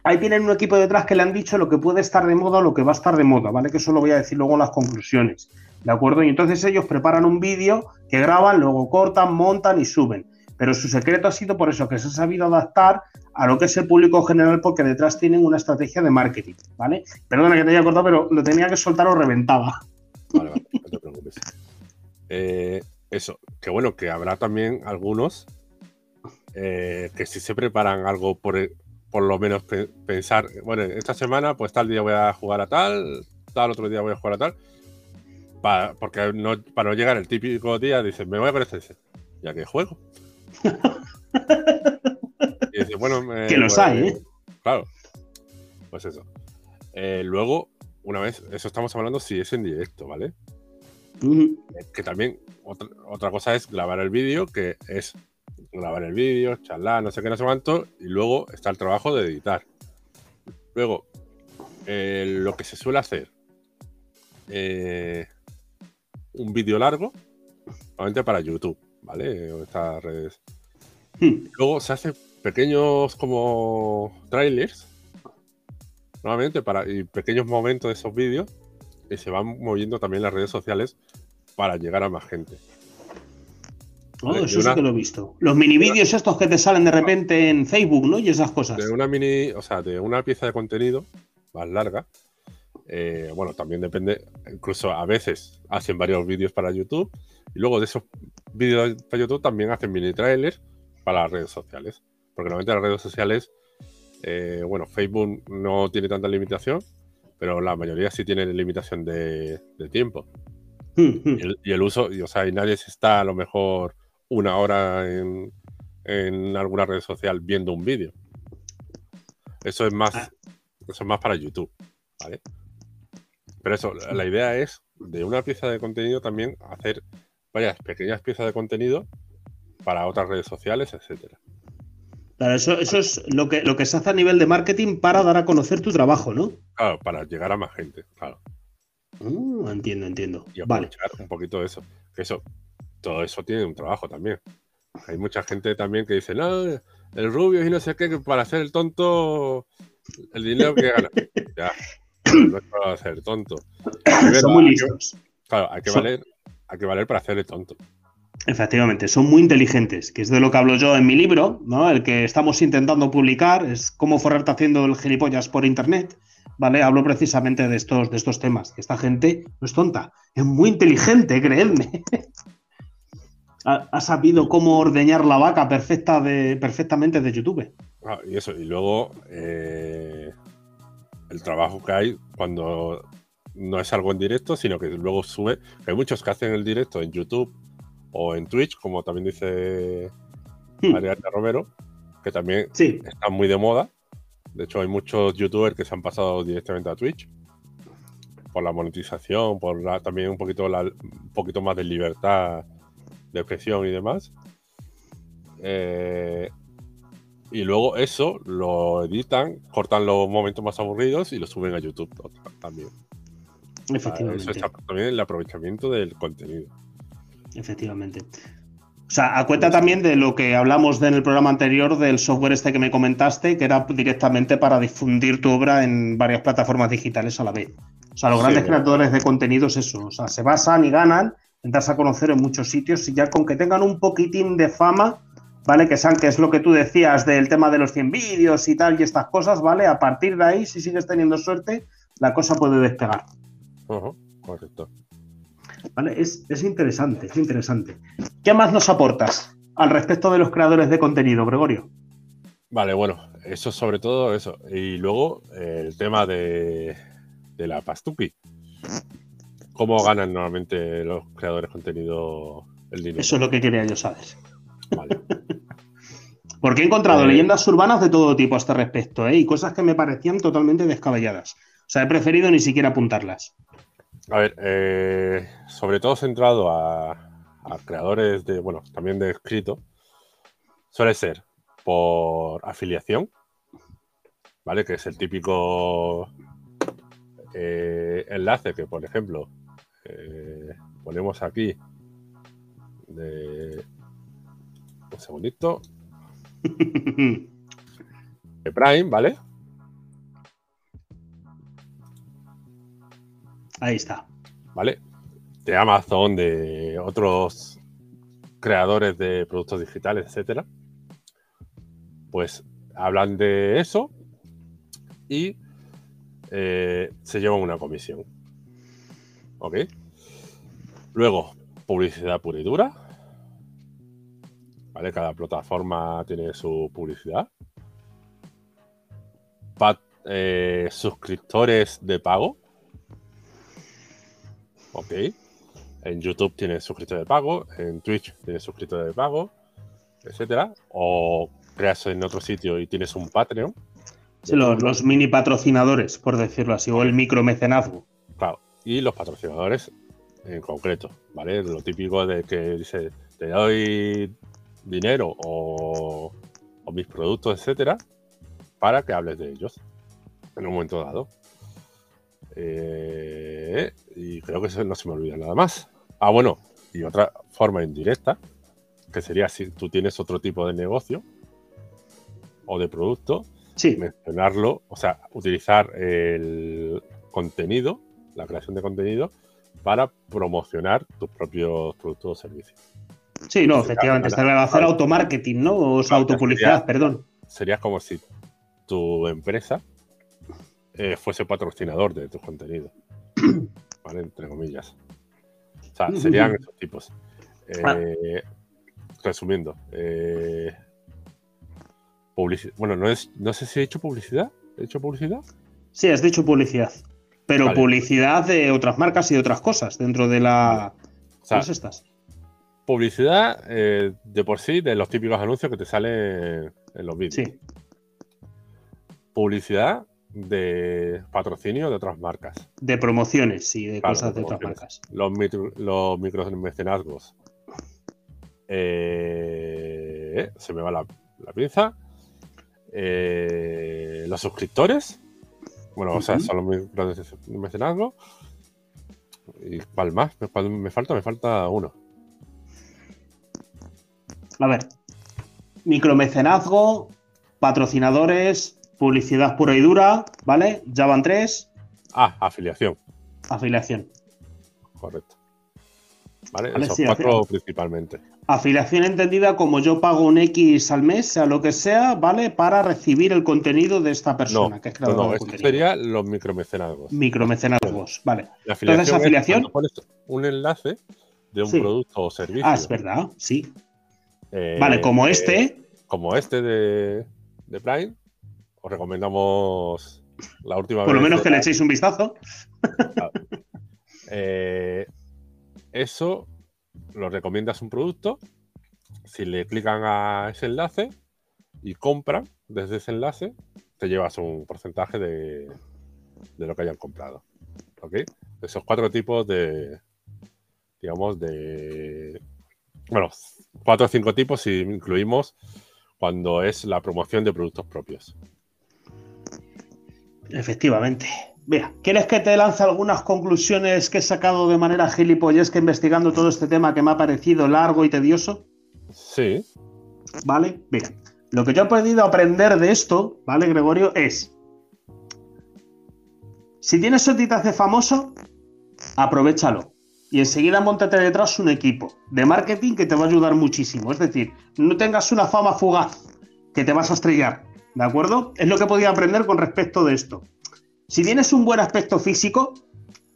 Ahí tienen un equipo detrás que le han dicho lo que puede estar de moda o lo que va a estar de moda, ¿vale? Que eso lo voy a decir luego en las conclusiones, ¿de acuerdo? Y entonces ellos preparan un vídeo que graban, luego cortan, montan y suben pero su secreto ha sido por eso, que se ha sabido adaptar a lo que es el público general porque detrás tienen una estrategia de marketing, ¿vale? Perdona que te haya cortado, pero lo tenía que soltar o reventaba. Vale, vale, no te preocupes. Eh, eso, que bueno, que habrá también algunos eh, que si se preparan algo por, por lo menos pensar, bueno, esta semana pues tal día voy a jugar a tal, tal otro día voy a jugar a tal, porque no, para no llegar el típico día dices, me voy a poner este, ya que juego. y dices, bueno, que los pues, hay, ¿eh? Claro, pues eso. Eh, luego, una vez, eso estamos hablando si es en directo, ¿vale? Que también otra, otra, cosa es grabar el vídeo, que es grabar el vídeo, charlar, no sé qué, no sé cuánto, y luego está el trabajo de editar. Luego, eh, lo que se suele hacer, eh, un vídeo largo, normalmente para YouTube, ¿vale? O estas redes. Hmm. Luego se hacen pequeños como trailers, normalmente para y pequeños momentos de esos vídeos, y se van moviendo también las redes sociales para llegar a más gente. Oh, eso sí que lo he visto. Los mini vídeos estos que te salen de repente en Facebook, ¿no? Y esas cosas. De una mini, o sea, de una pieza de contenido más larga. Eh, bueno, también depende, incluso a veces hacen varios vídeos para YouTube y luego de esos vídeos para YouTube también hacen mini trailers para las redes sociales. Porque normalmente las redes sociales, eh, bueno, Facebook no tiene tanta limitación, pero la mayoría sí tienen limitación de, tiempo. Hmm, hmm. y, el, uso, y, o sea, y nadie se está a lo mejor una hora en, alguna red social viendo un vídeo. Eso es más, ah. eso es más para YouTube, ¿vale? Pero eso, la idea es de una pieza de contenido también hacer varias pequeñas piezas de contenido para otras redes sociales, etcétera. Claro, eso, eso es lo que, lo que se hace a nivel de marketing para dar a conocer tu trabajo, ¿no? Claro, para llegar a más gente, claro. Mm, entiendo, entiendo. Y aprovechar un poquito de eso. Eso, todo eso tiene un trabajo también. Hay mucha gente también que dice, no, el rubio y no sé qué, que para hacer el tonto, el dinero que gana. ya, no es para hacer tonto. son muy listos. Claro, hay que, valer, hay que valer para hacer el tonto. Efectivamente, son muy inteligentes, que es de lo que hablo yo en mi libro, ¿no? El que estamos intentando publicar, es cómo forrarte haciendo el gilipollas por internet, ¿vale? Hablo precisamente de estos, de estos temas. Esta gente no es tonta, es muy inteligente, creedme ha, sabido cómo ordeñar la vaca perfecta de, perfectamente de YouTube. Ah, y eso, y luego eh, el trabajo que hay cuando no es algo en directo, sino que luego sube. Hay muchos que hacen el directo en YouTube o en Twitch, como también dice hmm. Mariana Romero, que también están muy de moda. De hecho, hay muchos youtubers que se han pasado directamente a Twitch por la monetización, por también un poquito, un poquito más de libertad de expresión y demás. Eh, y luego eso lo editan, cortan los momentos más aburridos y lo suben a YouTube también. Efectivamente. Eso también el aprovechamiento del contenido. Efectivamente. O sea, a cuenta también de lo que hablamos en el programa anterior del software este que me comentaste, que era directamente para difundir tu obra en varias plataformas digitales a la vez. O sea, los grandes creadores de contenidos, eso. O sea, se basan y ganan das a conocer en muchos sitios y ya con que tengan un poquitín de fama, ¿vale? Que sean, que es lo que tú decías del tema de los 100 vídeos y tal y estas cosas, ¿vale? A partir de ahí, si sigues teniendo suerte, la cosa puede despegar. correcto. Vale, es, es interesante, es interesante. ¿Qué más nos aportas al respecto de los creadores de contenido, Gregorio? Vale, bueno, eso sobre todo eso. Y luego el tema de, de la pastupi. ¿Cómo ganan normalmente los creadores de contenido el dinero? Eso es lo que quería yo saber. Vale. Porque he encontrado eh, leyendas urbanas de todo tipo a este respecto, ¿eh? y cosas que me parecían totalmente descabelladas. O sea, he preferido ni siquiera apuntarlas. A ver, eh, sobre todo centrado a, a, creadores de, bueno, también de escrito, suele ser por afiliación, ¿vale? Que es el típico eh, enlace que, por ejemplo, eh, ponemos aquí de un segundito de Prime, ¿vale? Ahí está. ¿Vale? De Amazon, de otros creadores de productos digitales, etcétera, pues hablan de eso y eh, se llevan una comisión. ¿Ok? Luego, publicidad pura y dura. ¿Vale? Cada plataforma tiene su publicidad. Eh, suscriptores de pago. Ok. En YouTube tiene suscriptores de pago. En Twitch tiene suscriptores de pago. Etcétera. O creas en otro sitio y tienes un Patreon. Sí, los, mini patrocinadores, por decirlo así, o el micromecenazgo. Claro, y los patrocinadores en concreto, ¿vale? Lo típico de que dice, te doy dinero o, mis productos, etcétera, para que hables de ellos en un momento dado. Eh, y creo que eso no se me olvida nada más. Ah, bueno, y otra forma indirecta, que sería si tú tienes otro tipo de negocio o de producto, mencionarlo, o sea, utilizar el contenido, la creación de contenido, para promocionar tus propios productos o servicios. Sí, no, efectivamente, a hacer automarketing, ¿no? O sea, autopublicidad, perdón. Sería como si tu empresa eh, fuese patrocinador de tu contenido. ¿Vale? Entre comillas. O sea, serían esos tipos. Ah. Eh, resumiendo, eh, bueno, no, es, no sé si he hecho publicidad. ¿He hecho publicidad? Sí, has dicho publicidad. Pero publicidad de otras marcas y de otras cosas dentro de la. O estas? Publicidad eh, de por sí de los típicos anuncios que te salen en los vídeos. Sí. Publicidad de patrocinio de otras marcas. De promociones, sí, de cosas de, otras marcas. Los, los micromecenazgos. Eh, se me va la, la pinza. Eh, los suscriptores. Bueno, o sea, son los mecenazgos. ¿Y cuál más? me falta? Me falta uno. A ver. Micromecenazgo, patrocinadores, publicidad pura y dura, ¿vale? Ya van tres. Ah, afiliación. Afiliación. Correcto. ¿Vale? Esos cuatro principalmente. Afiliación entendida como yo pago un X al mes, sea lo que sea, ¿vale? Para recibir el contenido de esta persona que es creador no, no, esto sería los micromecenazgos. Micromecenazgos, vale. La afiliación Entonces, afiliación. pones un enlace de un producto o servicio. Ah, es verdad, sí. Eh, vale, como este. como este de, de Prime, os recomendamos la última Por lo menos que le echéis un vistazo. Eh, eso lo recomiendas un producto, si le clican a ese enlace y compran desde ese enlace, te llevas un porcentaje de, de lo que hayan comprado. ¿Ok? Esos cuatro tipos de, digamos, de... Bueno, cuatro o cinco tipos si incluimos cuando es la promoción de productos propios. Efectivamente. Mira, ¿quieres que te lance algunas conclusiones que he sacado de manera gilipollesca investigando todo este tema que me ha parecido largo y tedioso? Sí. Vale, mira, lo que yo he podido aprender de esto, ¿vale, Gregorio? Es, si tienes un te famoso, aprovechalo. Y enseguida montate detrás un equipo de marketing que te va a ayudar muchísimo. Es decir, no tengas una fama fugaz que te vas a estrellar. ¿De acuerdo? Es lo que podido aprender con respecto de esto. Si tienes un buen aspecto físico,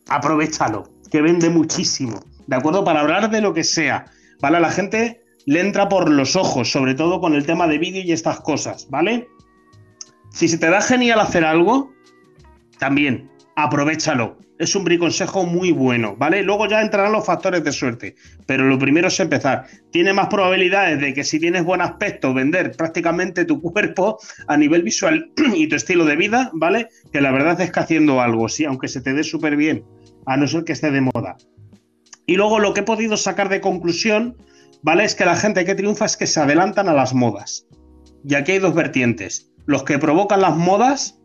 aprovechalo, que vende muchísimo, ¿de acuerdo? Para hablar de lo que sea, ¿vale? A la gente le entra por los ojos, sobre todo con el tema de vídeo y estas cosas, ¿vale? Si se te da genial hacer algo, también, aprovechalo. Es un briconsejo muy bueno, ¿vale? Luego ya entrarán los factores de suerte, pero lo primero es empezar. Tiene más probabilidades de que si tienes buen aspecto, vender prácticamente tu cuerpo a nivel visual y tu estilo de vida, ¿vale? Que la verdad es que haciendo algo, sí, aunque se te dé súper bien, a no ser que esté de moda. Y luego lo que he podido sacar de conclusión, ¿vale? Es que la gente que triunfa es que se adelantan a las modas. Y aquí hay dos vertientes. Los que provocan las modas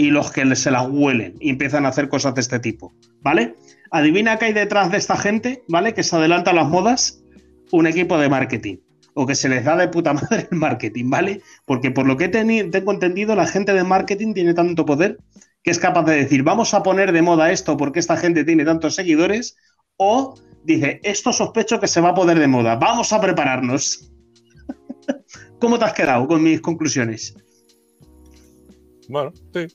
y los que se las huelen y empiezan a hacer cosas de este tipo, ¿vale? Adivina qué hay detrás de esta gente, ¿vale? Que se adelanta a las modas, un equipo de marketing o que se les da de puta madre el marketing, ¿vale? Porque por lo que tengo entendido, la gente de marketing tiene tanto poder que es capaz de decir, vamos a poner de moda esto porque esta gente tiene tantos seguidores, o dice, esto sospecho que se va a poder de moda, vamos a prepararnos. ¿Cómo te has quedado con mis conclusiones? Bueno, sí.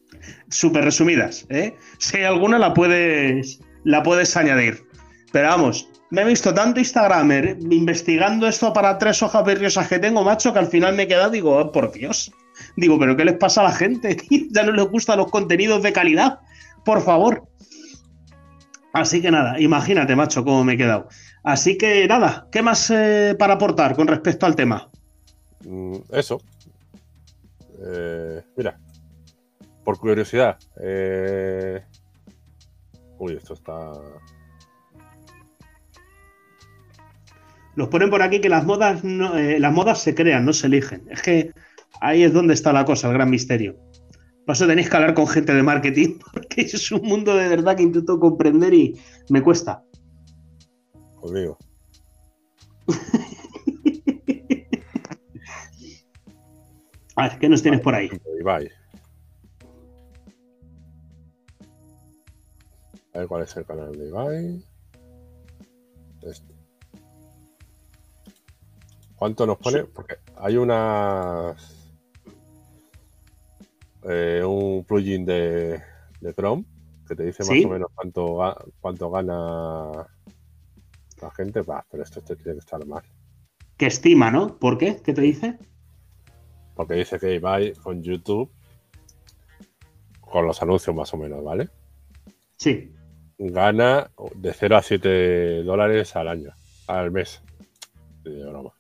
Súper resumidas, ¿eh? Si hay alguna la puedes, la puedes añadir. Pero vamos, me he visto tanto Instagramer investigando esto para tres hojas berriosas que tengo, macho, que al final me he quedado, digo, oh, por Dios. Digo, ¿pero qué les pasa a la gente? ya no les gustan los contenidos de calidad. Por favor. Así que nada, imagínate, macho, cómo me he quedado. Así que nada, ¿qué más eh, para aportar con respecto al tema? Mm, eso. Eh, mira, por curiosidad. Eh, uy, esto está. Nos ponen por aquí que las modas, las modas se crean, no se eligen. Es que ahí es donde está la cosa, el gran misterio. Por eso tenéis que hablar con gente de marketing, porque es un mundo de verdad que intento comprender y me cuesta. Conmigo. A ver, ¿qué nos tienes por ahí? Ibai. A ver cuál es el canal de Ibai. Este. ¿Cuánto nos pone? Porque hay unas eh, un plugin de, Chrome que te dice más o menos cuánto, cuánto gana la gente. pero esto, tiene que estar mal. Que estima, ¿no? ¿Por qué? ¿Qué te dice? Porque dice que va con YouTube con los anuncios más o menos, ¿vale? Sí. Gana de 0 a 7 dólares al año, al mes. De broma.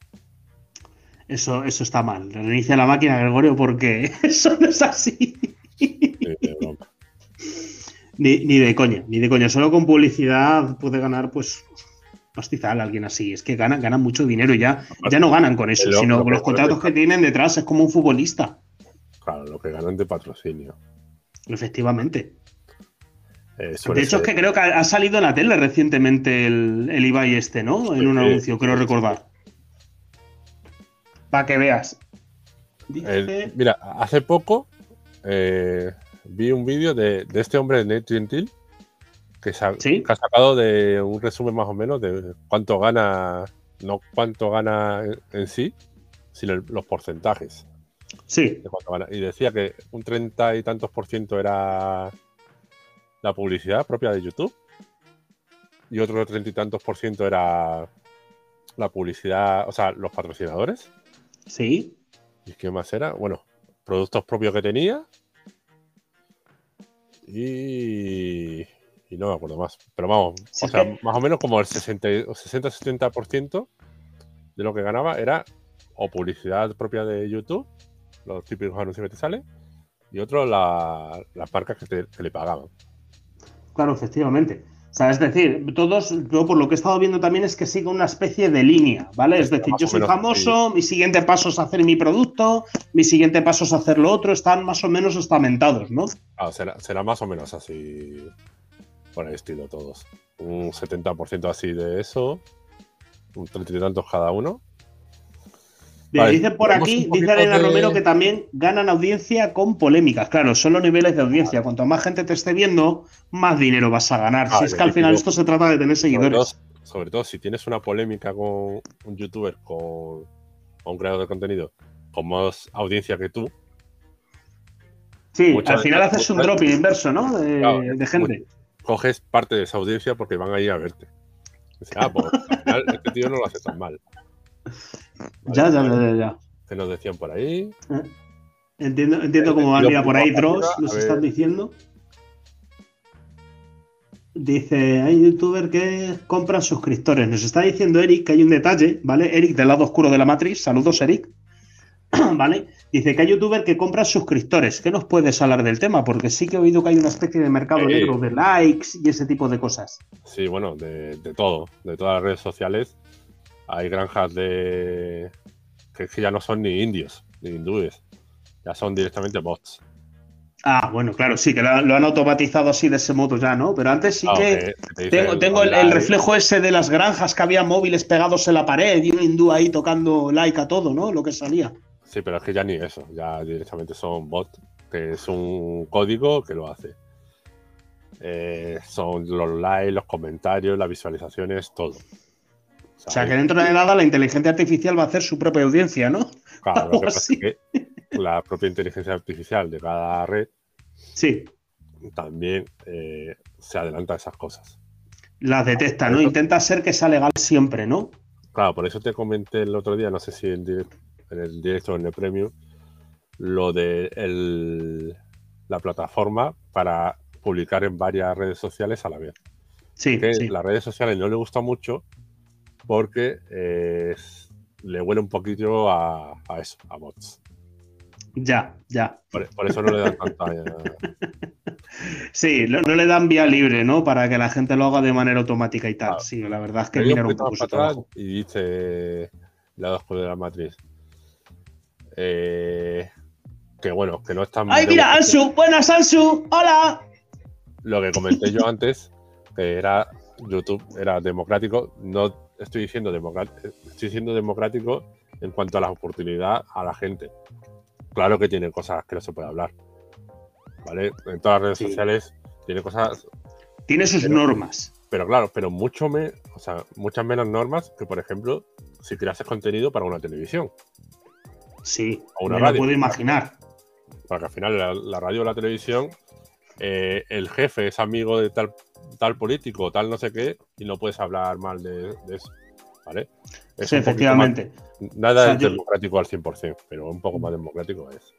Eso, eso está mal. Reinicia la máquina, Gregorio, porque eso no es así. ni, de coña, ni de coña. Solo con publicidad puede ganar, pues, pastizal alguien así. Es que ganan, ganan mucho dinero y ya, ya no ganan con eso, sino con los contratos que tienen detrás. Es como un futbolista. Claro, lo que ganan de patrocinio. Efectivamente. Eh, de hecho, es que creo que ha, salido en la tele recientemente el, el Ibai este, ¿no? En un anuncio, creo recordar para que veas. mira, hace poco eh, vi un vídeo de, este hombre, Nate Gentil, que, que, ha sacado de un resumen más o menos de cuánto gana, no cuánto gana en, sí, sino los porcentajes. Sí. Y decía que un treinta y tantos por ciento era la publicidad propia de YouTube y otro treinta y tantos por ciento era la publicidad, o sea, los patrocinadores. Sí. ¿Y qué más era? Bueno, productos propios que tenía. Y, y no me acuerdo más. Pero vamos, o sea, más o menos como el 60-70% de lo que ganaba era o publicidad propia de YouTube, los típicos anuncios que te salen, y otro la, las marcas que, que le pagaban. Claro, efectivamente. O sea, es decir, todos, yo por lo que he estado viendo también es que sigue una especie de línea, ¿vale? Es decir, yo soy famoso, mi siguiente paso es hacer mi producto, mi siguiente paso es hacer lo otro, están más o menos estamentados, ¿no? Ah, será, más o menos así, por el estilo todos. Un 70% así de eso, un 30 y tantos cada uno, dice por aquí, dice Elena Romero que también ganan audiencia con polémicas. Claro, son los niveles de audiencia. Cuanto más gente te esté viendo, más dinero vas a ganar. si es que al final esto se trata de tener seguidores. Sobre todo, si tienes una polémica con un youtuber, con, un creador de contenido, con más audiencia que tú. Sí, al final haces un drop inverso, ¿no? De, gente. Coges parte de esa audiencia porque van a ir a verte. ah, pues al final este tío no lo hace tan mal. Ya, ya, ya, ya. Que nos decían por ahí. Eh, entiendo, entiendo cómo van a por ahí Dross, nos están diciendo. Dice, hay youtuber que compran suscriptores. Nos está diciendo Eric que hay un detalle, ¿vale? Eric del lado oscuro de la matriz. Saludos, Eric. ¿Vale? Dice que hay youtuber que compra suscriptores. ¿Qué nos puedes hablar del tema? Porque sí que he oído que hay una especie de mercado negro de likes y ese tipo de cosas. Sí, bueno, de, de todo, de todas las redes sociales hay granjas de. que, ya no son ni indios, ni hindúes. Ya son directamente bots. Ah, bueno, claro, sí, que lo, han automatizado así de ese modo ya, ¿no? Pero antes sí que, tengo, el, reflejo ese de las granjas que había móviles pegados en la pared y un hindú ahí tocando like a todo, ¿no? Lo que salía. Sí, pero es que ya ni eso, ya directamente son bots, que es un código que lo hace. eh, son los likes, los comentarios, las visualizaciones, todo. O sea, que dentro de nada la inteligencia artificial va a hacer su propia audiencia, ¿no? Claro, lo que pasa es que la propia inteligencia artificial de cada red sí. también eh, se adelanta a esas cosas. Las detecta, ¿no? Intenta ser que sea legal siempre, ¿no? Claro, por eso te comenté el otro día, no sé si en, el directo o en el premio, lo de la plataforma para publicar en varias redes sociales a la vez. Sí, que Las redes sociales no le gusta mucho porque eh, le huele un poquito a, eso, a bots. Ya, ya. Por, eso no le dan tanta. sí, no, le dan vía libre, ¿no? Para que la gente lo haga de manera automática y tal. Sí, la verdad es que viene un poco su Y dice la dos de la matriz. Eh, que bueno, que no están. ¡Ay, mira, Ansu! ¡Buenas, Ansu! ¡Hola! Lo que comenté yo antes, que era YouTube, era democrático, no estoy diciendo, democrático, estoy diciendo democrático en cuanto a la oportunidad a la gente. Claro que tiene cosas que no se puede hablar. ¿Vale? En todas las redes sociales tiene cosas. Tiene sus normas. Pero claro, pero mucho me, o sea, muchas menos normas que, por ejemplo, si creases contenido para una televisión. Sí, o una me radio. Lo puedo imaginar. Porque al final la, radio o la televisión, eh, el jefe es amigo de tal tal político, tal no sé qué, y no puedes hablar mal de, eso. ¿Vale? sí, efectivamente. nada es democrático al 100%, pero un poco más democrático es.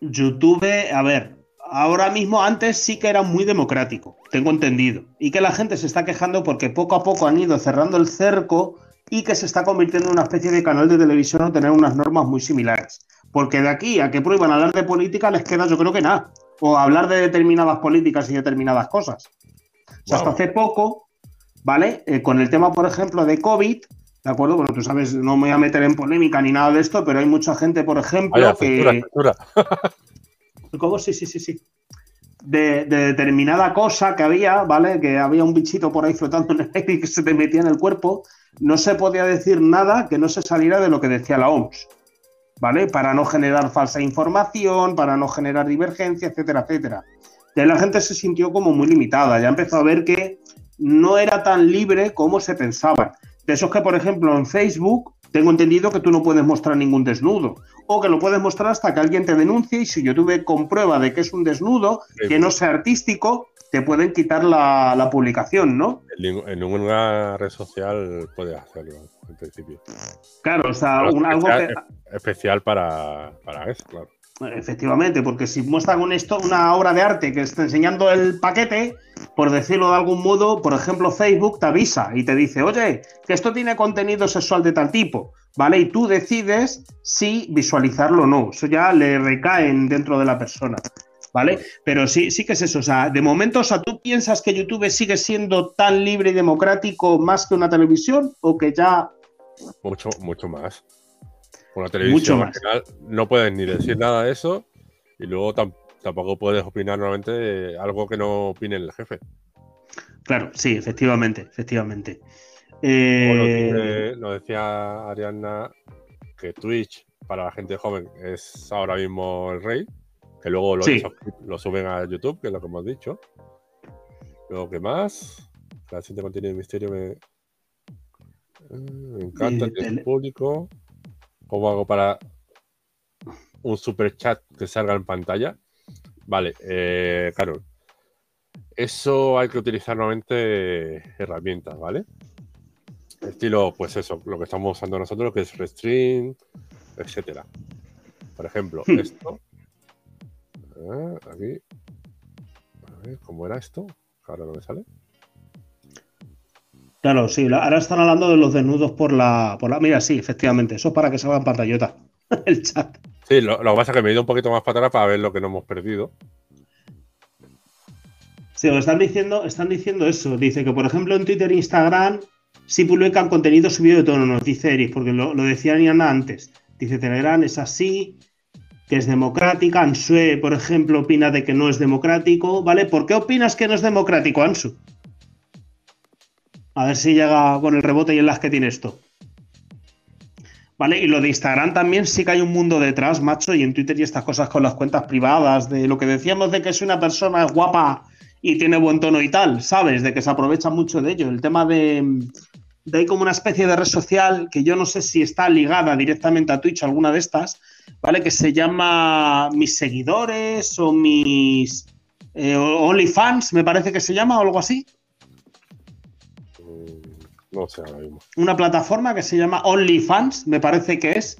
YouTube, a ver, ahora mismo antes sí que era muy democrático, tengo entendido, y que la gente se está quejando porque poco a poco han ido cerrando el cerco y que se está convirtiendo en una especie de canal de televisión o tener unas normas muy similares. Porque de aquí a que prueban hablar de política les queda yo creo que nada, o hablar de determinadas políticas y determinadas cosas hasta hace poco, ¿vale? Eh, con el tema, por ejemplo, de COVID, ¿de acuerdo? Bueno, tú sabes, no me voy a meter en polémica ni nada de esto, pero hay mucha gente, por ejemplo, que. ¿Cómo? Sí, sí, sí, sí. De, determinada cosa que había, ¿vale? Que había un bichito por ahí flotando en el aire y que se te metía en el cuerpo, no se podía decir nada que no se saliera de lo que decía la OMS, ¿vale? Para no generar falsa información, para no generar divergencia, etcétera, etcétera la gente se sintió como muy limitada, ya empezó a ver que no era tan libre como se pensaba. De eso es que, por ejemplo, en Facebook tengo entendido que tú no puedes mostrar ningún desnudo o que lo puedes mostrar hasta que alguien te denuncie y si yo tuve comprueba de que es un desnudo, que no sea artístico, te pueden quitar la, publicación, ¿no? En ninguna red social puedes hacerlo, en principio. Claro, o sea, algo que... Especial para, para eso, claro. Efectivamente, porque si muestran un esto, una obra de arte que está enseñando el paquete, por decirlo de algún modo, por ejemplo, Facebook te avisa y te dice, oye, que esto tiene contenido sexual de tal tipo, ¿vale? Y tú decides si visualizarlo o no. Eso ya le recaen dentro de la persona, ¿vale? Pero sí, sí que es eso. O sea, de momento, o sea, ¿tú piensas que YouTube sigue siendo tan libre y democrático más que una televisión o que ya... Mucho, mucho más. Con la televisión Mucho no puedes ni decir nada de eso y luego tampoco puedes opinar nuevamente algo que no opine el jefe. Claro, sí, efectivamente, efectivamente. Eh... Nos decía Ariana que Twitch para la gente joven es ahora mismo el rey, que luego lo, lo suben a YouTube, que es lo que hemos dicho. Luego, ¿qué más? La de contenido de misterio me, me encanta, el público. ¿Cómo hago para un super chat que salga en pantalla? Vale, eh, claro. Eso hay que utilizar nuevamente herramientas, ¿vale? Estilo, pues eso, lo que estamos usando nosotros, que es Restring, etcétera. Por ejemplo, hmm. esto. Ah, aquí. A ver, ¿cómo era esto? Ahora no me sale. Claro, sí, ahora están hablando de los desnudos por la, por la. Mira, sí, efectivamente, eso es para que salga en pantallota el chat. Sí, lo, que pasa es que me he ido un poquito más para atrás para ver lo que no hemos perdido. Sí, están diciendo, están diciendo eso. Dice que, por ejemplo, en Twitter e Instagram sí publican contenido subido de tono, nos dice Eric, porque lo, lo decía Niana antes. Dice Telegram es así, que es democrática. Ansue, por ejemplo, opina de que no es democrático. ¿Vale? ¿Por qué opinas que no es democrático, Ansu? A ver si llega con el rebote y en las que tiene esto. Vale, y lo de Instagram también sí que hay un mundo detrás, macho, y en Twitter y estas cosas con las cuentas privadas, de lo que decíamos de que si una persona es guapa y tiene buen tono y tal, ¿sabes? De que se aprovecha mucho de ello. El tema de, de hay como una especie de red social que yo no sé si está ligada directamente a Twitch, alguna de estas, ¿vale? Que se llama Mis Seguidores o Mis eh, OnlyFans, me parece que se llama o algo así. Una plataforma que se llama OnlyFans, me parece que es.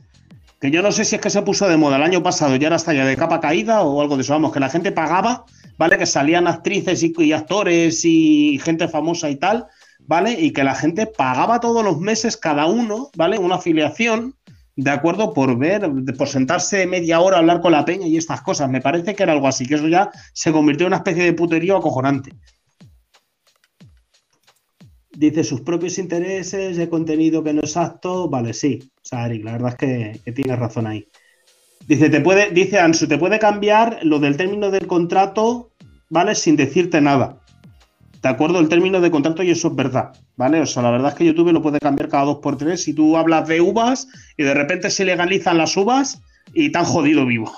Que yo no sé si es que se puso de moda el año pasado y ahora está ya de capa caída o algo de eso. Vamos, que la gente pagaba, ¿vale? Que salían actrices y actores y gente famosa y tal ¿vale? Y que la gente pagaba todos los meses cada uno, ¿vale? Una afiliación, ¿de acuerdo? Por ver, por sentarse media hora a hablar con la peña y estas cosas. Me parece que era algo así, que eso ya se convirtió en una especie de puterío acojonante. Dice sus propios intereses de contenido que no es apto. Vale, sí. O sea, Eric, la verdad es que, tienes razón ahí. Dice, te puede, dice Ansu, te puede cambiar lo del término del contrato, ¿vale? Sin decirte nada de acuerdo el término de contrato y eso es verdad, ¿vale? O sea, la verdad es que YouTube lo puede cambiar cada dos por tres. Si tú hablas de uvas y de repente se legalizan las uvas y tan jodido vivo.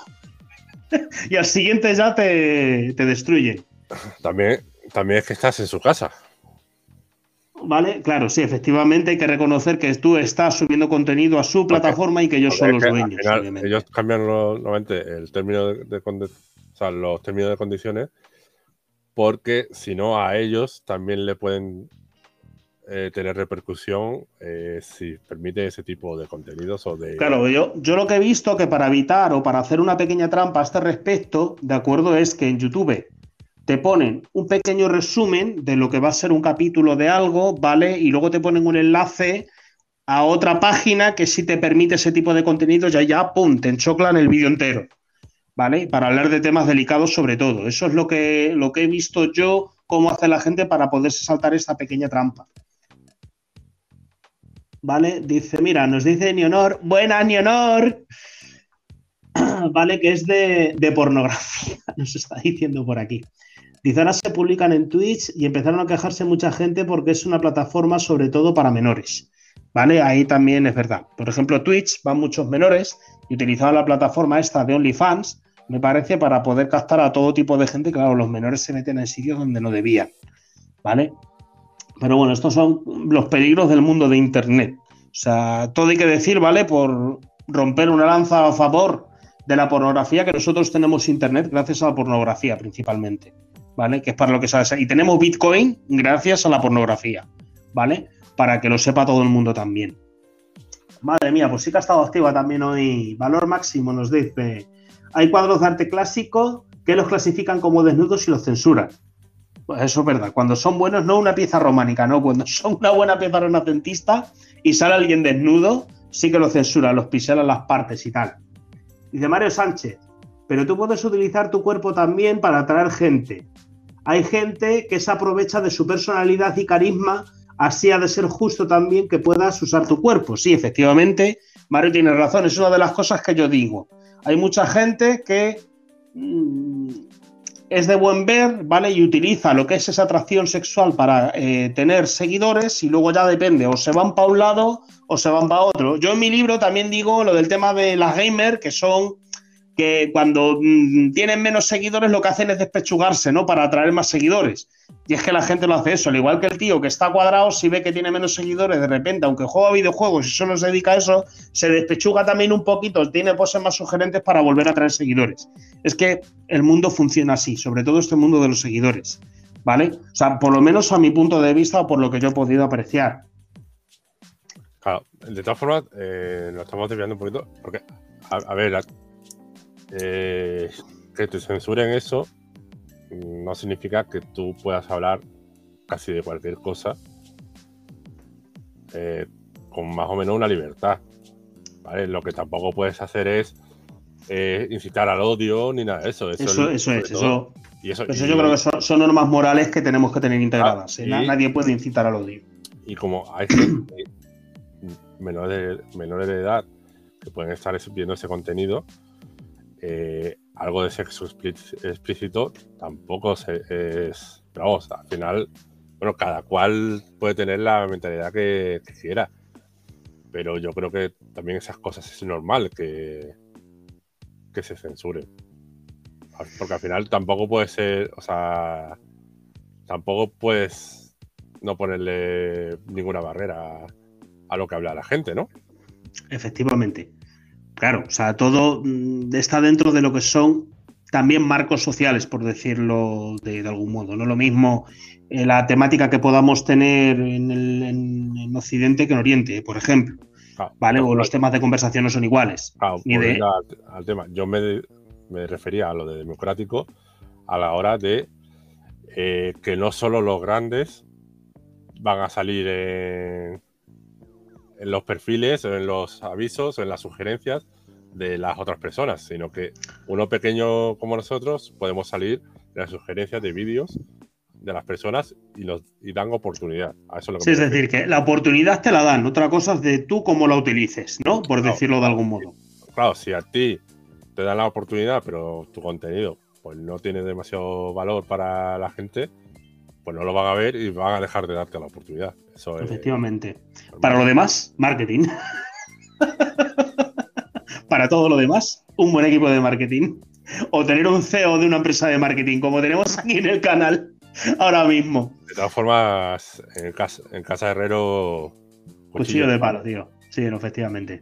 y al siguiente ya te, te destruye. También, también es que estás en su casa. Vale, claro, sí, efectivamente hay que reconocer que tú estás subiendo contenido a su plataforma y que ellos son los dueños. ellos cambian nuevamente el término de, o sea, los términos de condiciones porque si no a ellos también le pueden eh, tener repercusión eh, si permite ese tipo de contenidos o de... Claro, yo, yo lo que he visto que para evitar o para hacer una pequeña trampa a este respecto, de acuerdo, es que en YouTube te ponen un pequeño resumen de lo que va a ser un capítulo de algo, ¿vale? Y luego te ponen un enlace a otra página que sí te permite ese tipo de contenido, ya ya, pum, te enchoclan el vídeo entero. ¿vale? Para hablar de temas delicados sobre todo. Eso es lo que, lo que he visto yo, cómo hace la gente para poderse saltar esta pequeña trampa. ¿Vale? Dice, mira, nos dice Nionor, buena Nionor, ¿vale? Que es de, de pornografía, nos está diciendo por aquí. Ahora se publican en Twitch y empezaron a quejarse mucha gente porque es una plataforma sobre todo para menores. ¿Vale? Ahí también es verdad. Por ejemplo, Twitch van muchos menores y utilizaban la plataforma esta de OnlyFans, me parece, para poder captar a todo tipo de gente. Claro, los menores se meten en sitios donde no debían, ¿vale? Pero bueno, estos son los peligros del mundo de Internet. O sea, todo hay que decir, ¿vale? Por romper una lanza a favor de la pornografía, que nosotros tenemos Internet gracias a la pornografía principalmente, ¿vale? Que es para lo que sabes. Y tenemos Bitcoin gracias a la pornografía, ¿vale? Para que lo sepa todo el mundo también. Madre mía, pues sí que ha estado activa también hoy. Valor máximo nos dice. Hay cuadros de arte clásico que los clasifican como desnudos y los censuran. Pues eso es verdad. Cuando son buenos, no una pieza románica, no. Cuando son una buena pieza renacentista y sale alguien desnudo, sí que lo censura, los piselan las partes y tal. Dice Mario Sánchez, pero tú puedes utilizar tu cuerpo también para atraer gente. Hay gente que se aprovecha de su personalidad y carisma así ha de ser justo también que puedas usar tu cuerpo. Sí, efectivamente, Mario tiene razón, es una de las cosas que yo digo. Hay mucha gente que mm, es de buen ver, ¿vale? Y utiliza lo que es esa atracción sexual para eh, tener seguidores y luego ya depende, o se van para un lado o se van para otro. Yo en mi libro también digo lo del tema de las gamers, que son que cuando mm, tienen menos seguidores lo que hacen es despechugarse, ¿no? Para atraer más seguidores. Y es que la gente lo hace eso, al igual que el tío que está cuadrado, si ve que tiene menos seguidores, de repente, aunque juega videojuegos y solo se dedica a eso, se despechuga también un poquito, tiene poses más sugerentes para volver a atraer seguidores. Es que el mundo funciona así, sobre todo este mundo de los seguidores, ¿vale? O sea, por lo menos a mi punto de vista o por lo que yo he podido apreciar. Claro, de todas formas, eh, estamos desviando un poquito, porque, a, ver, eh, que te censuren eso no significa que tú puedas hablar casi de cualquier cosa eh, con más o menos una libertad. Lo que tampoco puedes hacer es eh, incitar al odio ni nada de eso. Eso, eso, es, eso. Y eso, yo creo que son, normas morales que tenemos que tener integradas. Ah, nadie puede incitar al odio. Y como hay menores de, menores de edad que pueden estar viendo ese contenido, eh, algo de sexo explícito tampoco es. Pero al final, bueno, cada cual puede tener la mentalidad que, quiera. Pero yo creo que también esas cosas es normal que, que se censuren. Porque al final tampoco puede ser, o sea, tampoco puedes no ponerle ninguna barrera a lo que habla la gente, ¿no? Efectivamente. Claro, o sea, todo mm, está dentro de lo que son también marcos sociales, por decirlo de, algún modo. No lo mismo eh, la temática que podamos tener en, el, en, Occidente que en Oriente, por ejemplo. Ah, ¿Vale? o los temas de conversación no son iguales. Ah, al, tema. Yo me, refería a lo de democrático a la hora de eh, que no solo los grandes van a salir en, en los perfiles, en los avisos, en las sugerencias de las otras personas, sino que uno pequeño como nosotros podemos salir de las sugerencias de vídeos de las personas y nos dan oportunidad. A eso es, es decir, que la oportunidad te la dan, otra cosa es de tú cómo la utilices, ¿no? Por decirlo de algún modo. Claro, si a ti te dan la oportunidad, pero tu contenido pues no tiene demasiado valor para la gente, pues no lo van a ver y van a dejar de darte la oportunidad. Eso Efectivamente. Para lo demás, marketing. Para todo lo demás, un buen equipo de marketing. O tener un CEO de una empresa de marketing, como tenemos aquí en el canal ahora mismo. De todas formas, en casa, en casa Herrero. Cuchillo, de palo, tío. Sí, efectivamente.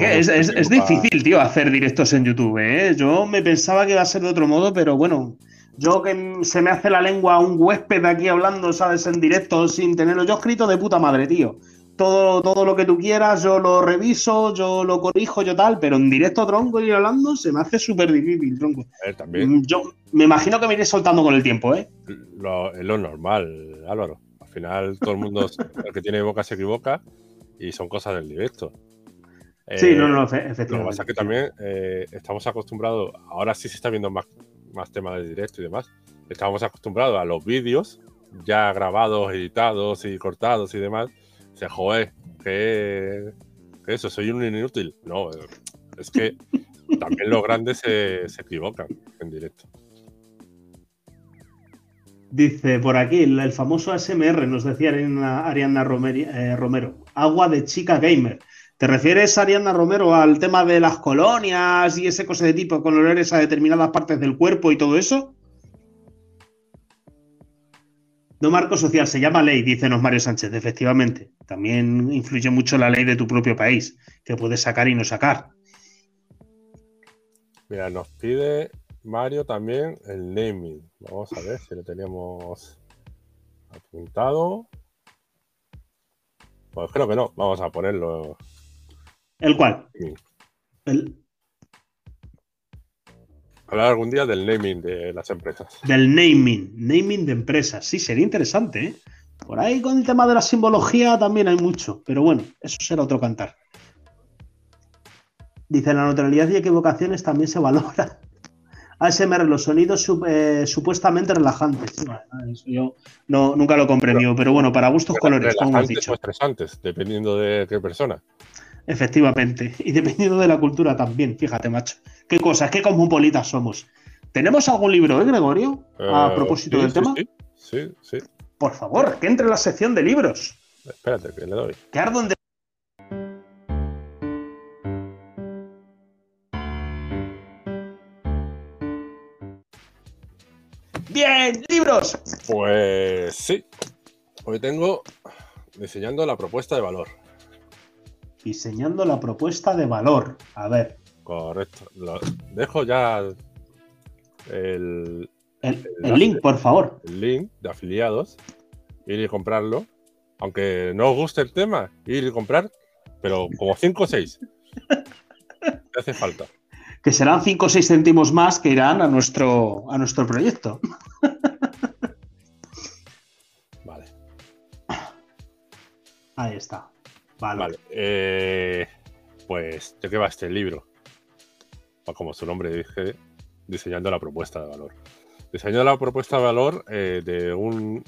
Es, es, difícil, tío, hacer directos en YouTube. ¿eh? Yo me pensaba que iba a ser de otro modo, pero bueno, yo que se me hace la lengua un huésped aquí hablando, ¿sabes? En directo sin tenerlo yo escrito de puta madre, tío. Todo, todo lo que tú quieras, yo lo reviso, yo lo corrijo, yo tal, pero en directo, tronco, y hablando, se me hace súper difícil, tronco. A ver, también. Mm, yo me imagino que me iré soltando con el tiempo, ¿eh? Lo, es lo normal, Álvaro. Al final, todo el mundo, el que tiene boca se equivoca y son cosas del directo. Sí, no, no, efectivamente. Lo que pasa es que también eh, estamos acostumbrados, ahora sí se está viendo más más temas de directo y demás, estábamos acostumbrados a los vídeos ya grabados, editados y cortados y demás. O sea, joder, que, eso, soy un inútil. No, es que también los grandes se, equivocan en directo. Dice por aquí, el, famoso ASMR, nos decía Ariana, eh, Romero, agua de chica gamer. ¿Te refieres, Ariana Romero, al tema de las colonias y ese cosa de tipo con olores a determinadas partes del cuerpo y todo eso? No marco social, se llama ley, dice Mario Sánchez, efectivamente. También influye mucho la ley de tu propio país, que puedes sacar y no sacar. Mira, nos pide Mario también el naming. Vamos a ver si lo teníamos apuntado. Pues creo que no, vamos a ponerlo ¿El cual? El... Hablar algún día del naming de las empresas. Del naming, naming de empresas. Sí, sería interesante. ¿eh? Por ahí con el tema de la simbología también hay mucho, pero bueno, eso será otro cantar. Dice, la neutralidad y equivocaciones también se valora. ASMR, los sonidos eh, supuestamente relajantes. eso yo no, nunca lo comprendió, pero bueno, para gustos colores, como has dicho. O estresantes, dependiendo de qué persona. Efectivamente. Y dependiendo de la cultura también, fíjate, macho. Qué cosas, qué cosmopolitas somos. ¿Tenemos algún libro, eh, Gregorio? A eh, propósito del tema. Sí, sí, Por favor, que entre en la sección de libros. Espérate, que le doy. Que ardo de... Bien, libros. Pues sí. Hoy tengo diseñando la propuesta de valor diseñando la propuesta de valor. A ver. Correcto. dejo ya el, el, link, por favor. El link de afiliados. Ir y comprarlo. Aunque no os guste el tema, ir y comprar, pero como 5 o 6. hace falta. Que serán 5 o 6 céntimos más que irán a nuestro, a nuestro proyecto. vale. Ahí está. Vale. Eh, pues, ¿de qué va este libro? Como su nombre dice, diseñando la propuesta de valor. Diseñando la propuesta de valor eh, de un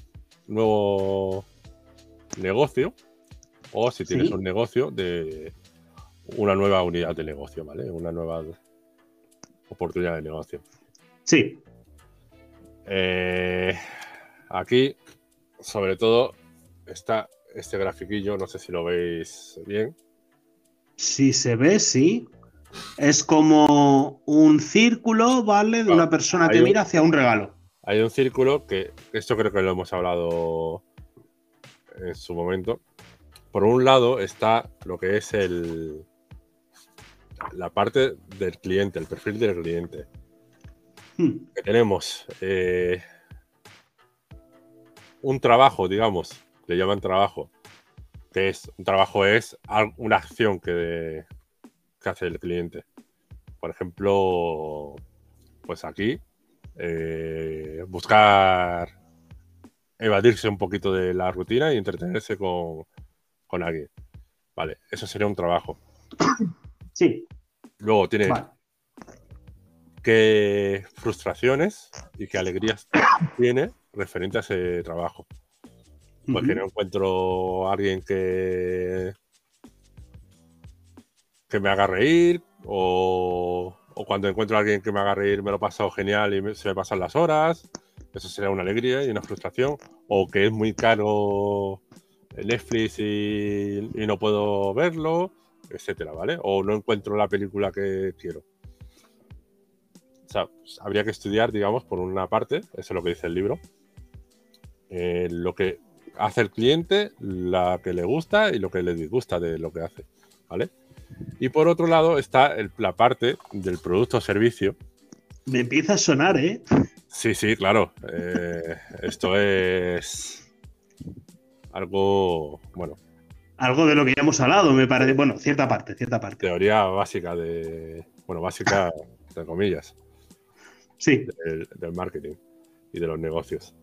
nuevo negocio, o si tienes un negocio, de una nueva unidad de negocio, ¿vale? Una nueva oportunidad de negocio. Sí. Eh, aquí, sobre todo, está este grafiquillo, no sé si lo veis bien. Si se ve, sí. Es como un círculo, ¿vale? De una persona que mira hacia un regalo. hay un círculo que esto creo que lo hemos hablado en su momento. Por un lado está lo que es el la parte del cliente, el perfil del cliente. Hmm. tenemos eh, un trabajo, digamos, le llaman trabajo, que es un trabajo es una acción que, que hace el cliente. Por ejemplo, pues aquí eh, buscar evadirse un poquito de la rutina y entretenerse con, alguien. Vale, eso sería un trabajo. Sí. Luego tiene qué frustraciones y qué alegrías tiene referente a ese trabajo. Porque no encuentro a alguien que, que me haga reír o o cuando encuentro a alguien que me haga reír, me lo he pasado genial y se me pasan las horas. Eso sería una alegría y una frustración. O que es muy caro Netflix y, no puedo verlo, etcétera, ¿vale? O no encuentro la película que quiero. O sea, pues, habría que estudiar, digamos, por una parte, eso es lo que dice el libro, eh, lo que hace el cliente, la que le gusta y lo que le disgusta de lo que hace, ¿vale? Y por otro lado está la parte del producto o servicio. Me empieza a sonar, ¿eh? Sí, sí, claro. Eh, esto es algo, bueno. Algo de lo que ya hemos hablado, me parece. Bueno, cierta parte, cierta parte. Teoría básica de. Bueno, básica, entre comillas. Sí. Del, marketing y de los negocios.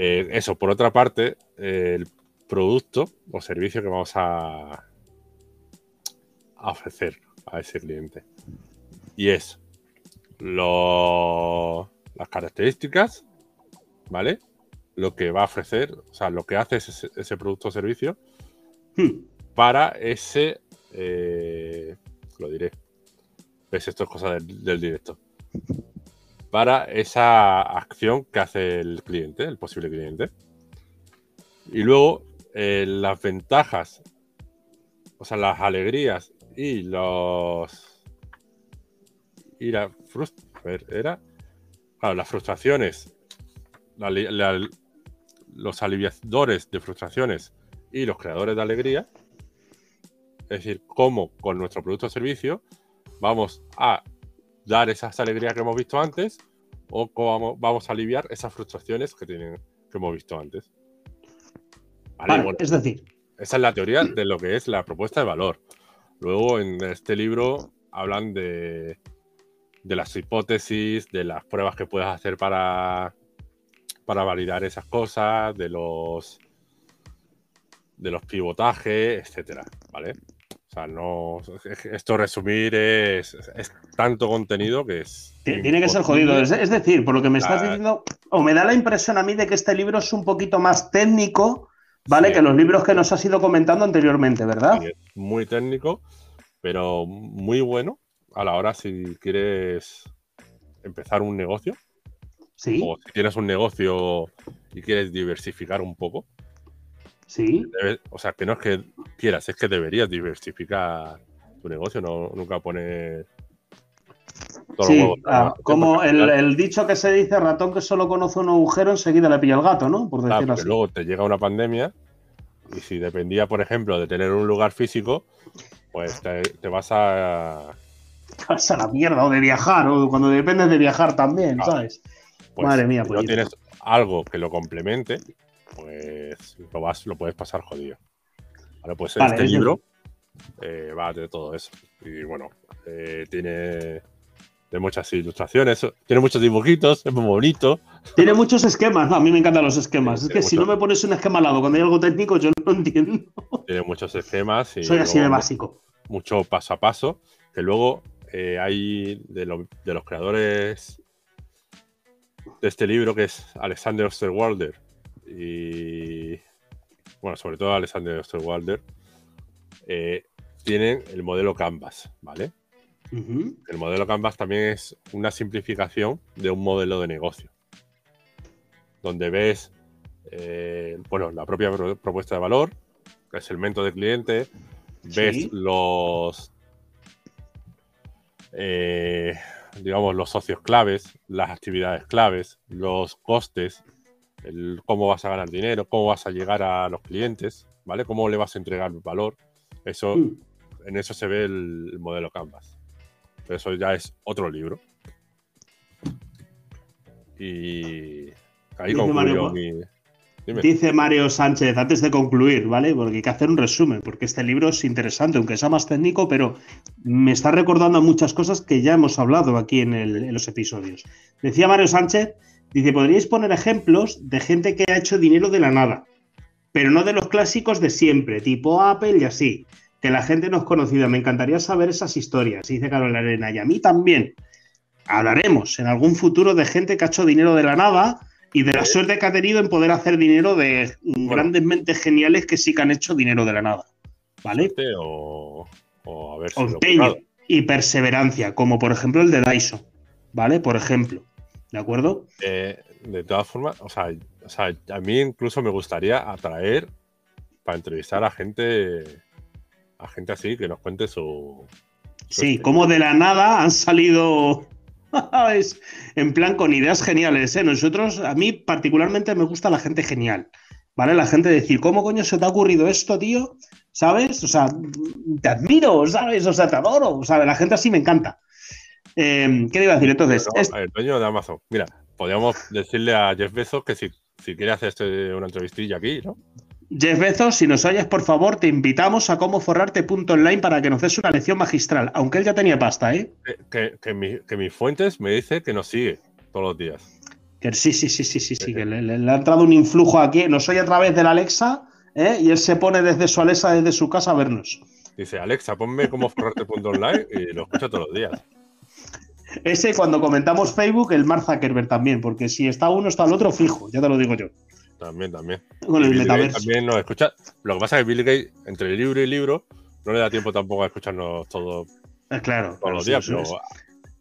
Eh, eso, por otra parte, el producto o servicio que vamos a, a ofrecer a ese cliente. Y es lo, las características, ¿vale? Lo que va a ofrecer, o sea, lo que hace ese, producto o servicio hmm. para ese, eh, lo diré, esto es cosa del, directo, para esa acción que hace el cliente, el posible cliente. Y luego eh, las ventajas, o sea, las alegrías y los. Y la a ver, era. Claro, las frustraciones. los aliviadores de frustraciones y los creadores de alegría. Es decir, cómo con nuestro producto o servicio vamos a dar esas alegrías que hemos visto antes o cómo vamos a aliviar esas frustraciones que, tienen, que hemos visto antes. Vale, es decir, esa es la teoría de lo que es la propuesta de valor. Luego en este libro hablan de, de las hipótesis, de las pruebas que puedes hacer para, para validar esas cosas, de los de los pivotajes, etcétera, ¿vale? Sea, no. Esto resumir es, es tanto contenido que es. Tiene que ser jodido. Es, decir, por lo que me estás diciendo, o me da la impresión a mí de que este libro es un poquito más técnico ¿vale? Que los libros que nos has ido comentando anteriormente, ¿verdad? muy técnico, pero muy bueno a la hora si quieres empezar un negocio. Sí. O si tienes un negocio y quieres diversificar un poco. Sí. o sea, que no es que quieras, es que deberías diversificar tu negocio, no nunca poner sí, ah, como el, dicho que se dice, ratón que solo conoce un agujero, enseguida le pilla el gato, ¿no? Por decirlo así. Luego te llega una pandemia y si dependía, por ejemplo, de tener un lugar físico, pues te, vas a... Te vas a la mierda, o de viajar, o cuando dependes de viajar también, ¿sabes? Pues Madre mía, pues. Si no tienes algo que lo complemente, pues lo, vas, lo puedes pasar jodido. Vale, pues este libro eh, va de todo eso. Y bueno, eh, tiene de muchas ilustraciones, tiene muchos dibujitos, es muy bonito. Tiene muchos esquemas, a mí me encantan los esquemas. es que si no me pones un esquema al lado cuando hay algo técnico, yo no entiendo. Tiene muchos esquemas. Y Soy así de básico. Mucho paso a paso, que luego eh, hay de, los creadores de este libro, que es Alexander Osterwalder, y bueno, sobre todo Alexander Osterwalder, eh, tienen el modelo Canvas, ¿vale? El modelo Canvas también es una simplificación de un modelo de negocio, donde ves eh, bueno, la propia propuesta de valor, el segmento de cliente, ves los... Eh, digamos, los socios claves, las actividades claves, los costes, el cómo vas a ganar dinero, cómo vas a llegar a los clientes, ¿vale? Cómo le vas a entregar valor. Eso, Mm. en eso se ve el, el modelo Canvas. Pero eso ya es otro libro. Y ahí Dice concluyo Mario, mi. Dice Mario Sánchez, antes de concluir, ¿vale? Porque hay que hacer un resumen, porque este libro es interesante, aunque sea más técnico, pero me está recordando muchas cosas que ya hemos hablado aquí en, el- en los episodios. Decía Mario Sánchez, dice, podríais poner ejemplos de gente que ha hecho dinero de la nada, pero no de los clásicos de siempre, tipo Apple y así, que la gente no es conocida. Me encantaría saber esas historias, dice Carolina Arena, y a mí también. Hablaremos en algún futuro de gente que ha hecho dinero de la nada y de la suerte que ha tenido en poder hacer dinero de grandes mentes geniales que sí que han hecho dinero de la nada. ¿Vale? O, o a ver si empeño y perseverancia, como por ejemplo el de Dyson. ¿Vale? Por ejemplo. ¿De acuerdo? Eh, de todas formas, o sea, o sea, a mí incluso me gustaría atraer para entrevistar a gente, a gente así que nos cuente su. su Sí, como de la nada han salido. es en plan con ideas geniales, ¿eh? Nosotros, a mí particularmente me gusta la gente genial, ¿vale? La gente decir, ¿cómo coño se te ha ocurrido esto, tío? ¿Sabes? O sea, te admiro, ¿sabes? O sea, te adoro, o sea, la gente así me encanta. Eh, ¿Qué iba a decir? Entonces, No, es- El dueño de Amazon. Mira, podríamos decirle a Jeff Bezos que si, si quiere hacer este- una entrevistilla aquí, ¿no? Jeff Bezos, si nos oyes, por favor, te invitamos a comoforrarte.online para que nos des una lección magistral, aunque él ya tenía pasta, ¿eh? Que, que, que mi- que mis fuentes me dice que nos sigue todos los días. Que sí, sí, sí, sí, sí, sí, que le, le- le ha entrado un influjo aquí, nos oye a través de la Alexa, ¿eh? Y él se pone desde su Alexa, desde su casa a vernos. Dice, Alexa, ponme como forrarte.online y lo escucha todos los días. Ese cuando comentamos Facebook, el Mark Zuckerberg también, porque si está uno, está el otro fijo, ya te lo digo yo. También, también. Con el metaverso. también nos escucha. Lo que pasa es que Bill Gates, entre libro y libro, no le da tiempo tampoco a escucharnos todo, Eh, claro, todos claro, los días, pero,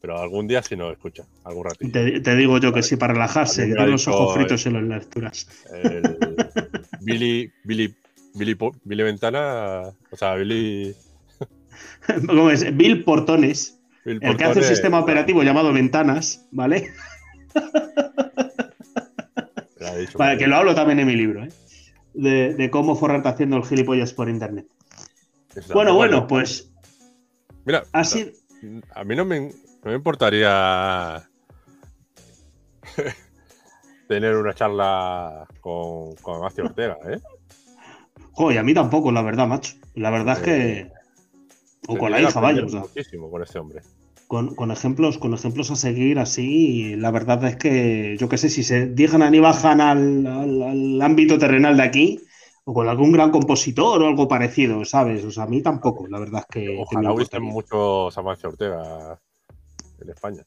pero algún día sí nos escucha, algún ratito. Te, te digo yo que sí, para relajarse, que tiene los ojos fritos en las lecturas. Billy, Billy, Billy, Billy Ventana, o sea, Billy. ¿Cómo es? Bill Portones, El que hace un sistema operativo llamado Ventanas, ¿vale? Vale, que lo hablo también en mi libro, ¿eh? De, de cómo forrarte haciendo el gilipollas por internet. Bueno, bueno, pues Mira, así. a mí no me, no me importaría tener una charla con, con Amancio Ortega, ¿eh? Joder, a mí tampoco, la verdad, macho. La verdad es que. O con la hija, vaya. Muchísimo con ese hombre. Con, con ejemplos, con ejemplos a seguir así, la verdad es que yo qué sé, si se digan y bajan al, al- al ámbito terrenal de aquí, o con algún gran compositor o algo parecido, ¿sabes? O sea, a mí tampoco, la verdad es que. Ojalá hubiesen importaría. muchos Amancio Ortega en España.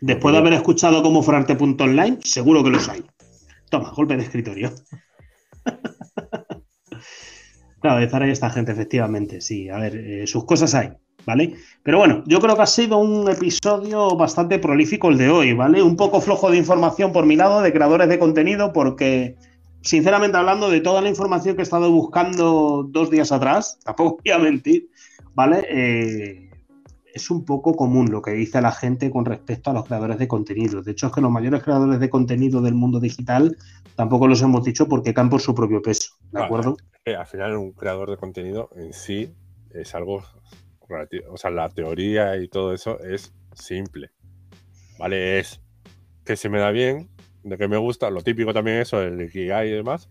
Después de haber escuchado como Forarte.online, seguro que los hay. Toma, golpe de escritorio. claro, de Zara y esta gente, efectivamente, sí. A ver, eh, sus cosas hay, ¿vale? Pero bueno, yo creo que ha sido un episodio bastante prolífico el de hoy, ¿vale? Un poco flojo de información por mi lado, de creadores de contenido, porque, sinceramente hablando, de toda la información que he estado buscando dos días atrás, tampoco voy a mentir, ¿vale? Eh, es un poco común lo que dice la gente con respecto a los creadores de contenido. De hecho, es que los mayores creadores de contenido del mundo digital tampoco los hemos dicho porque caen por su propio peso, ¿de acuerdo? Eh, al final, un creador de contenido en sí es algo. O sea, la teoría y todo eso es simple. ¿Vale? Es que se me da bien, de que me gusta, lo típico también eso, el Ikigai y demás.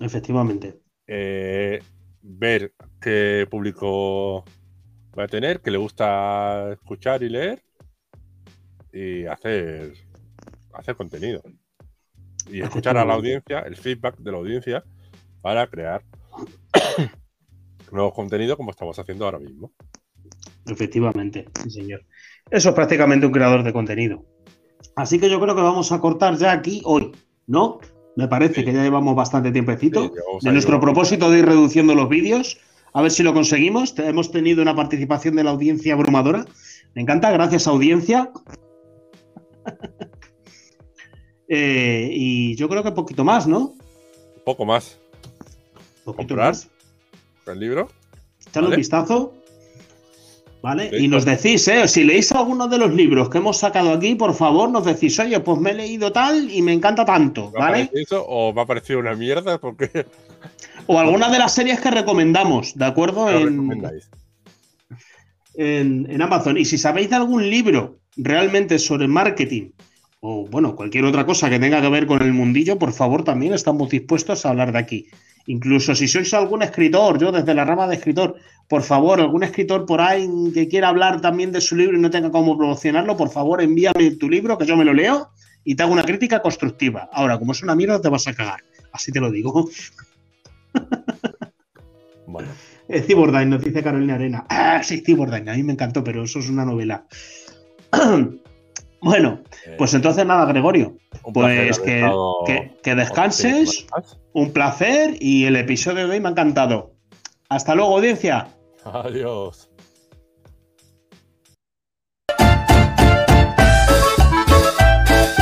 Efectivamente. eh, ver qué público va a tener, que le gusta escuchar y leer y hacer, hacer contenido. Y escuchar a la audiencia, el feedback de la audiencia para crear nuevos contenidos como estamos haciendo ahora mismo. Efectivamente, sí, señor. Eso es prácticamente un creador de contenido. Así que yo creo que vamos a cortar ya aquí hoy, ¿no? Me parece Sí. que ya llevamos bastante tiempecito. Sí, de nuestro propósito de ir reduciendo los vídeos. A ver si lo conseguimos. Hemos tenido una participación de la audiencia abrumadora. Me encanta, gracias audiencia. Eh, y yo creo que poquito más, ¿no? Poco más Poquito Comprar. más. el libro. Echale un vistazo. ¿Vale? Y nos decís, ¿eh? Si leéis alguno de los libros que hemos sacado aquí, por favor, nos decís, oye, pues me he leído tal y me encanta tanto, ¿vale? Eso, ¿O me ha parecido una mierda? Porque... O alguna de las series que recomendamos, ¿de acuerdo? En, en, en, Amazon. Y si sabéis de algún libro realmente sobre marketing o, bueno, cualquier otra cosa que tenga que ver con el mundillo, por favor, también estamos dispuestos a hablar de aquí. Incluso si sois algún escritor, yo desde la rama de escritor, por favor, algún escritor por ahí que quiera hablar también de su libro y no tenga cómo promocionarlo, por favor, envíame tu libro, que yo me lo leo y te hago una crítica constructiva. Ahora, como es una mierda, te vas a cagar. Así te lo digo. Bueno. Nos dice Carolina Arena. Ah, sí, Cybordyne, a mí me encantó, pero eso es una novela. bueno, pues entonces nada, Gregorio. Pues que, que, descanses. Un placer y el episodio de hoy me ha encantado. Hasta luego, audiencia. Adiós.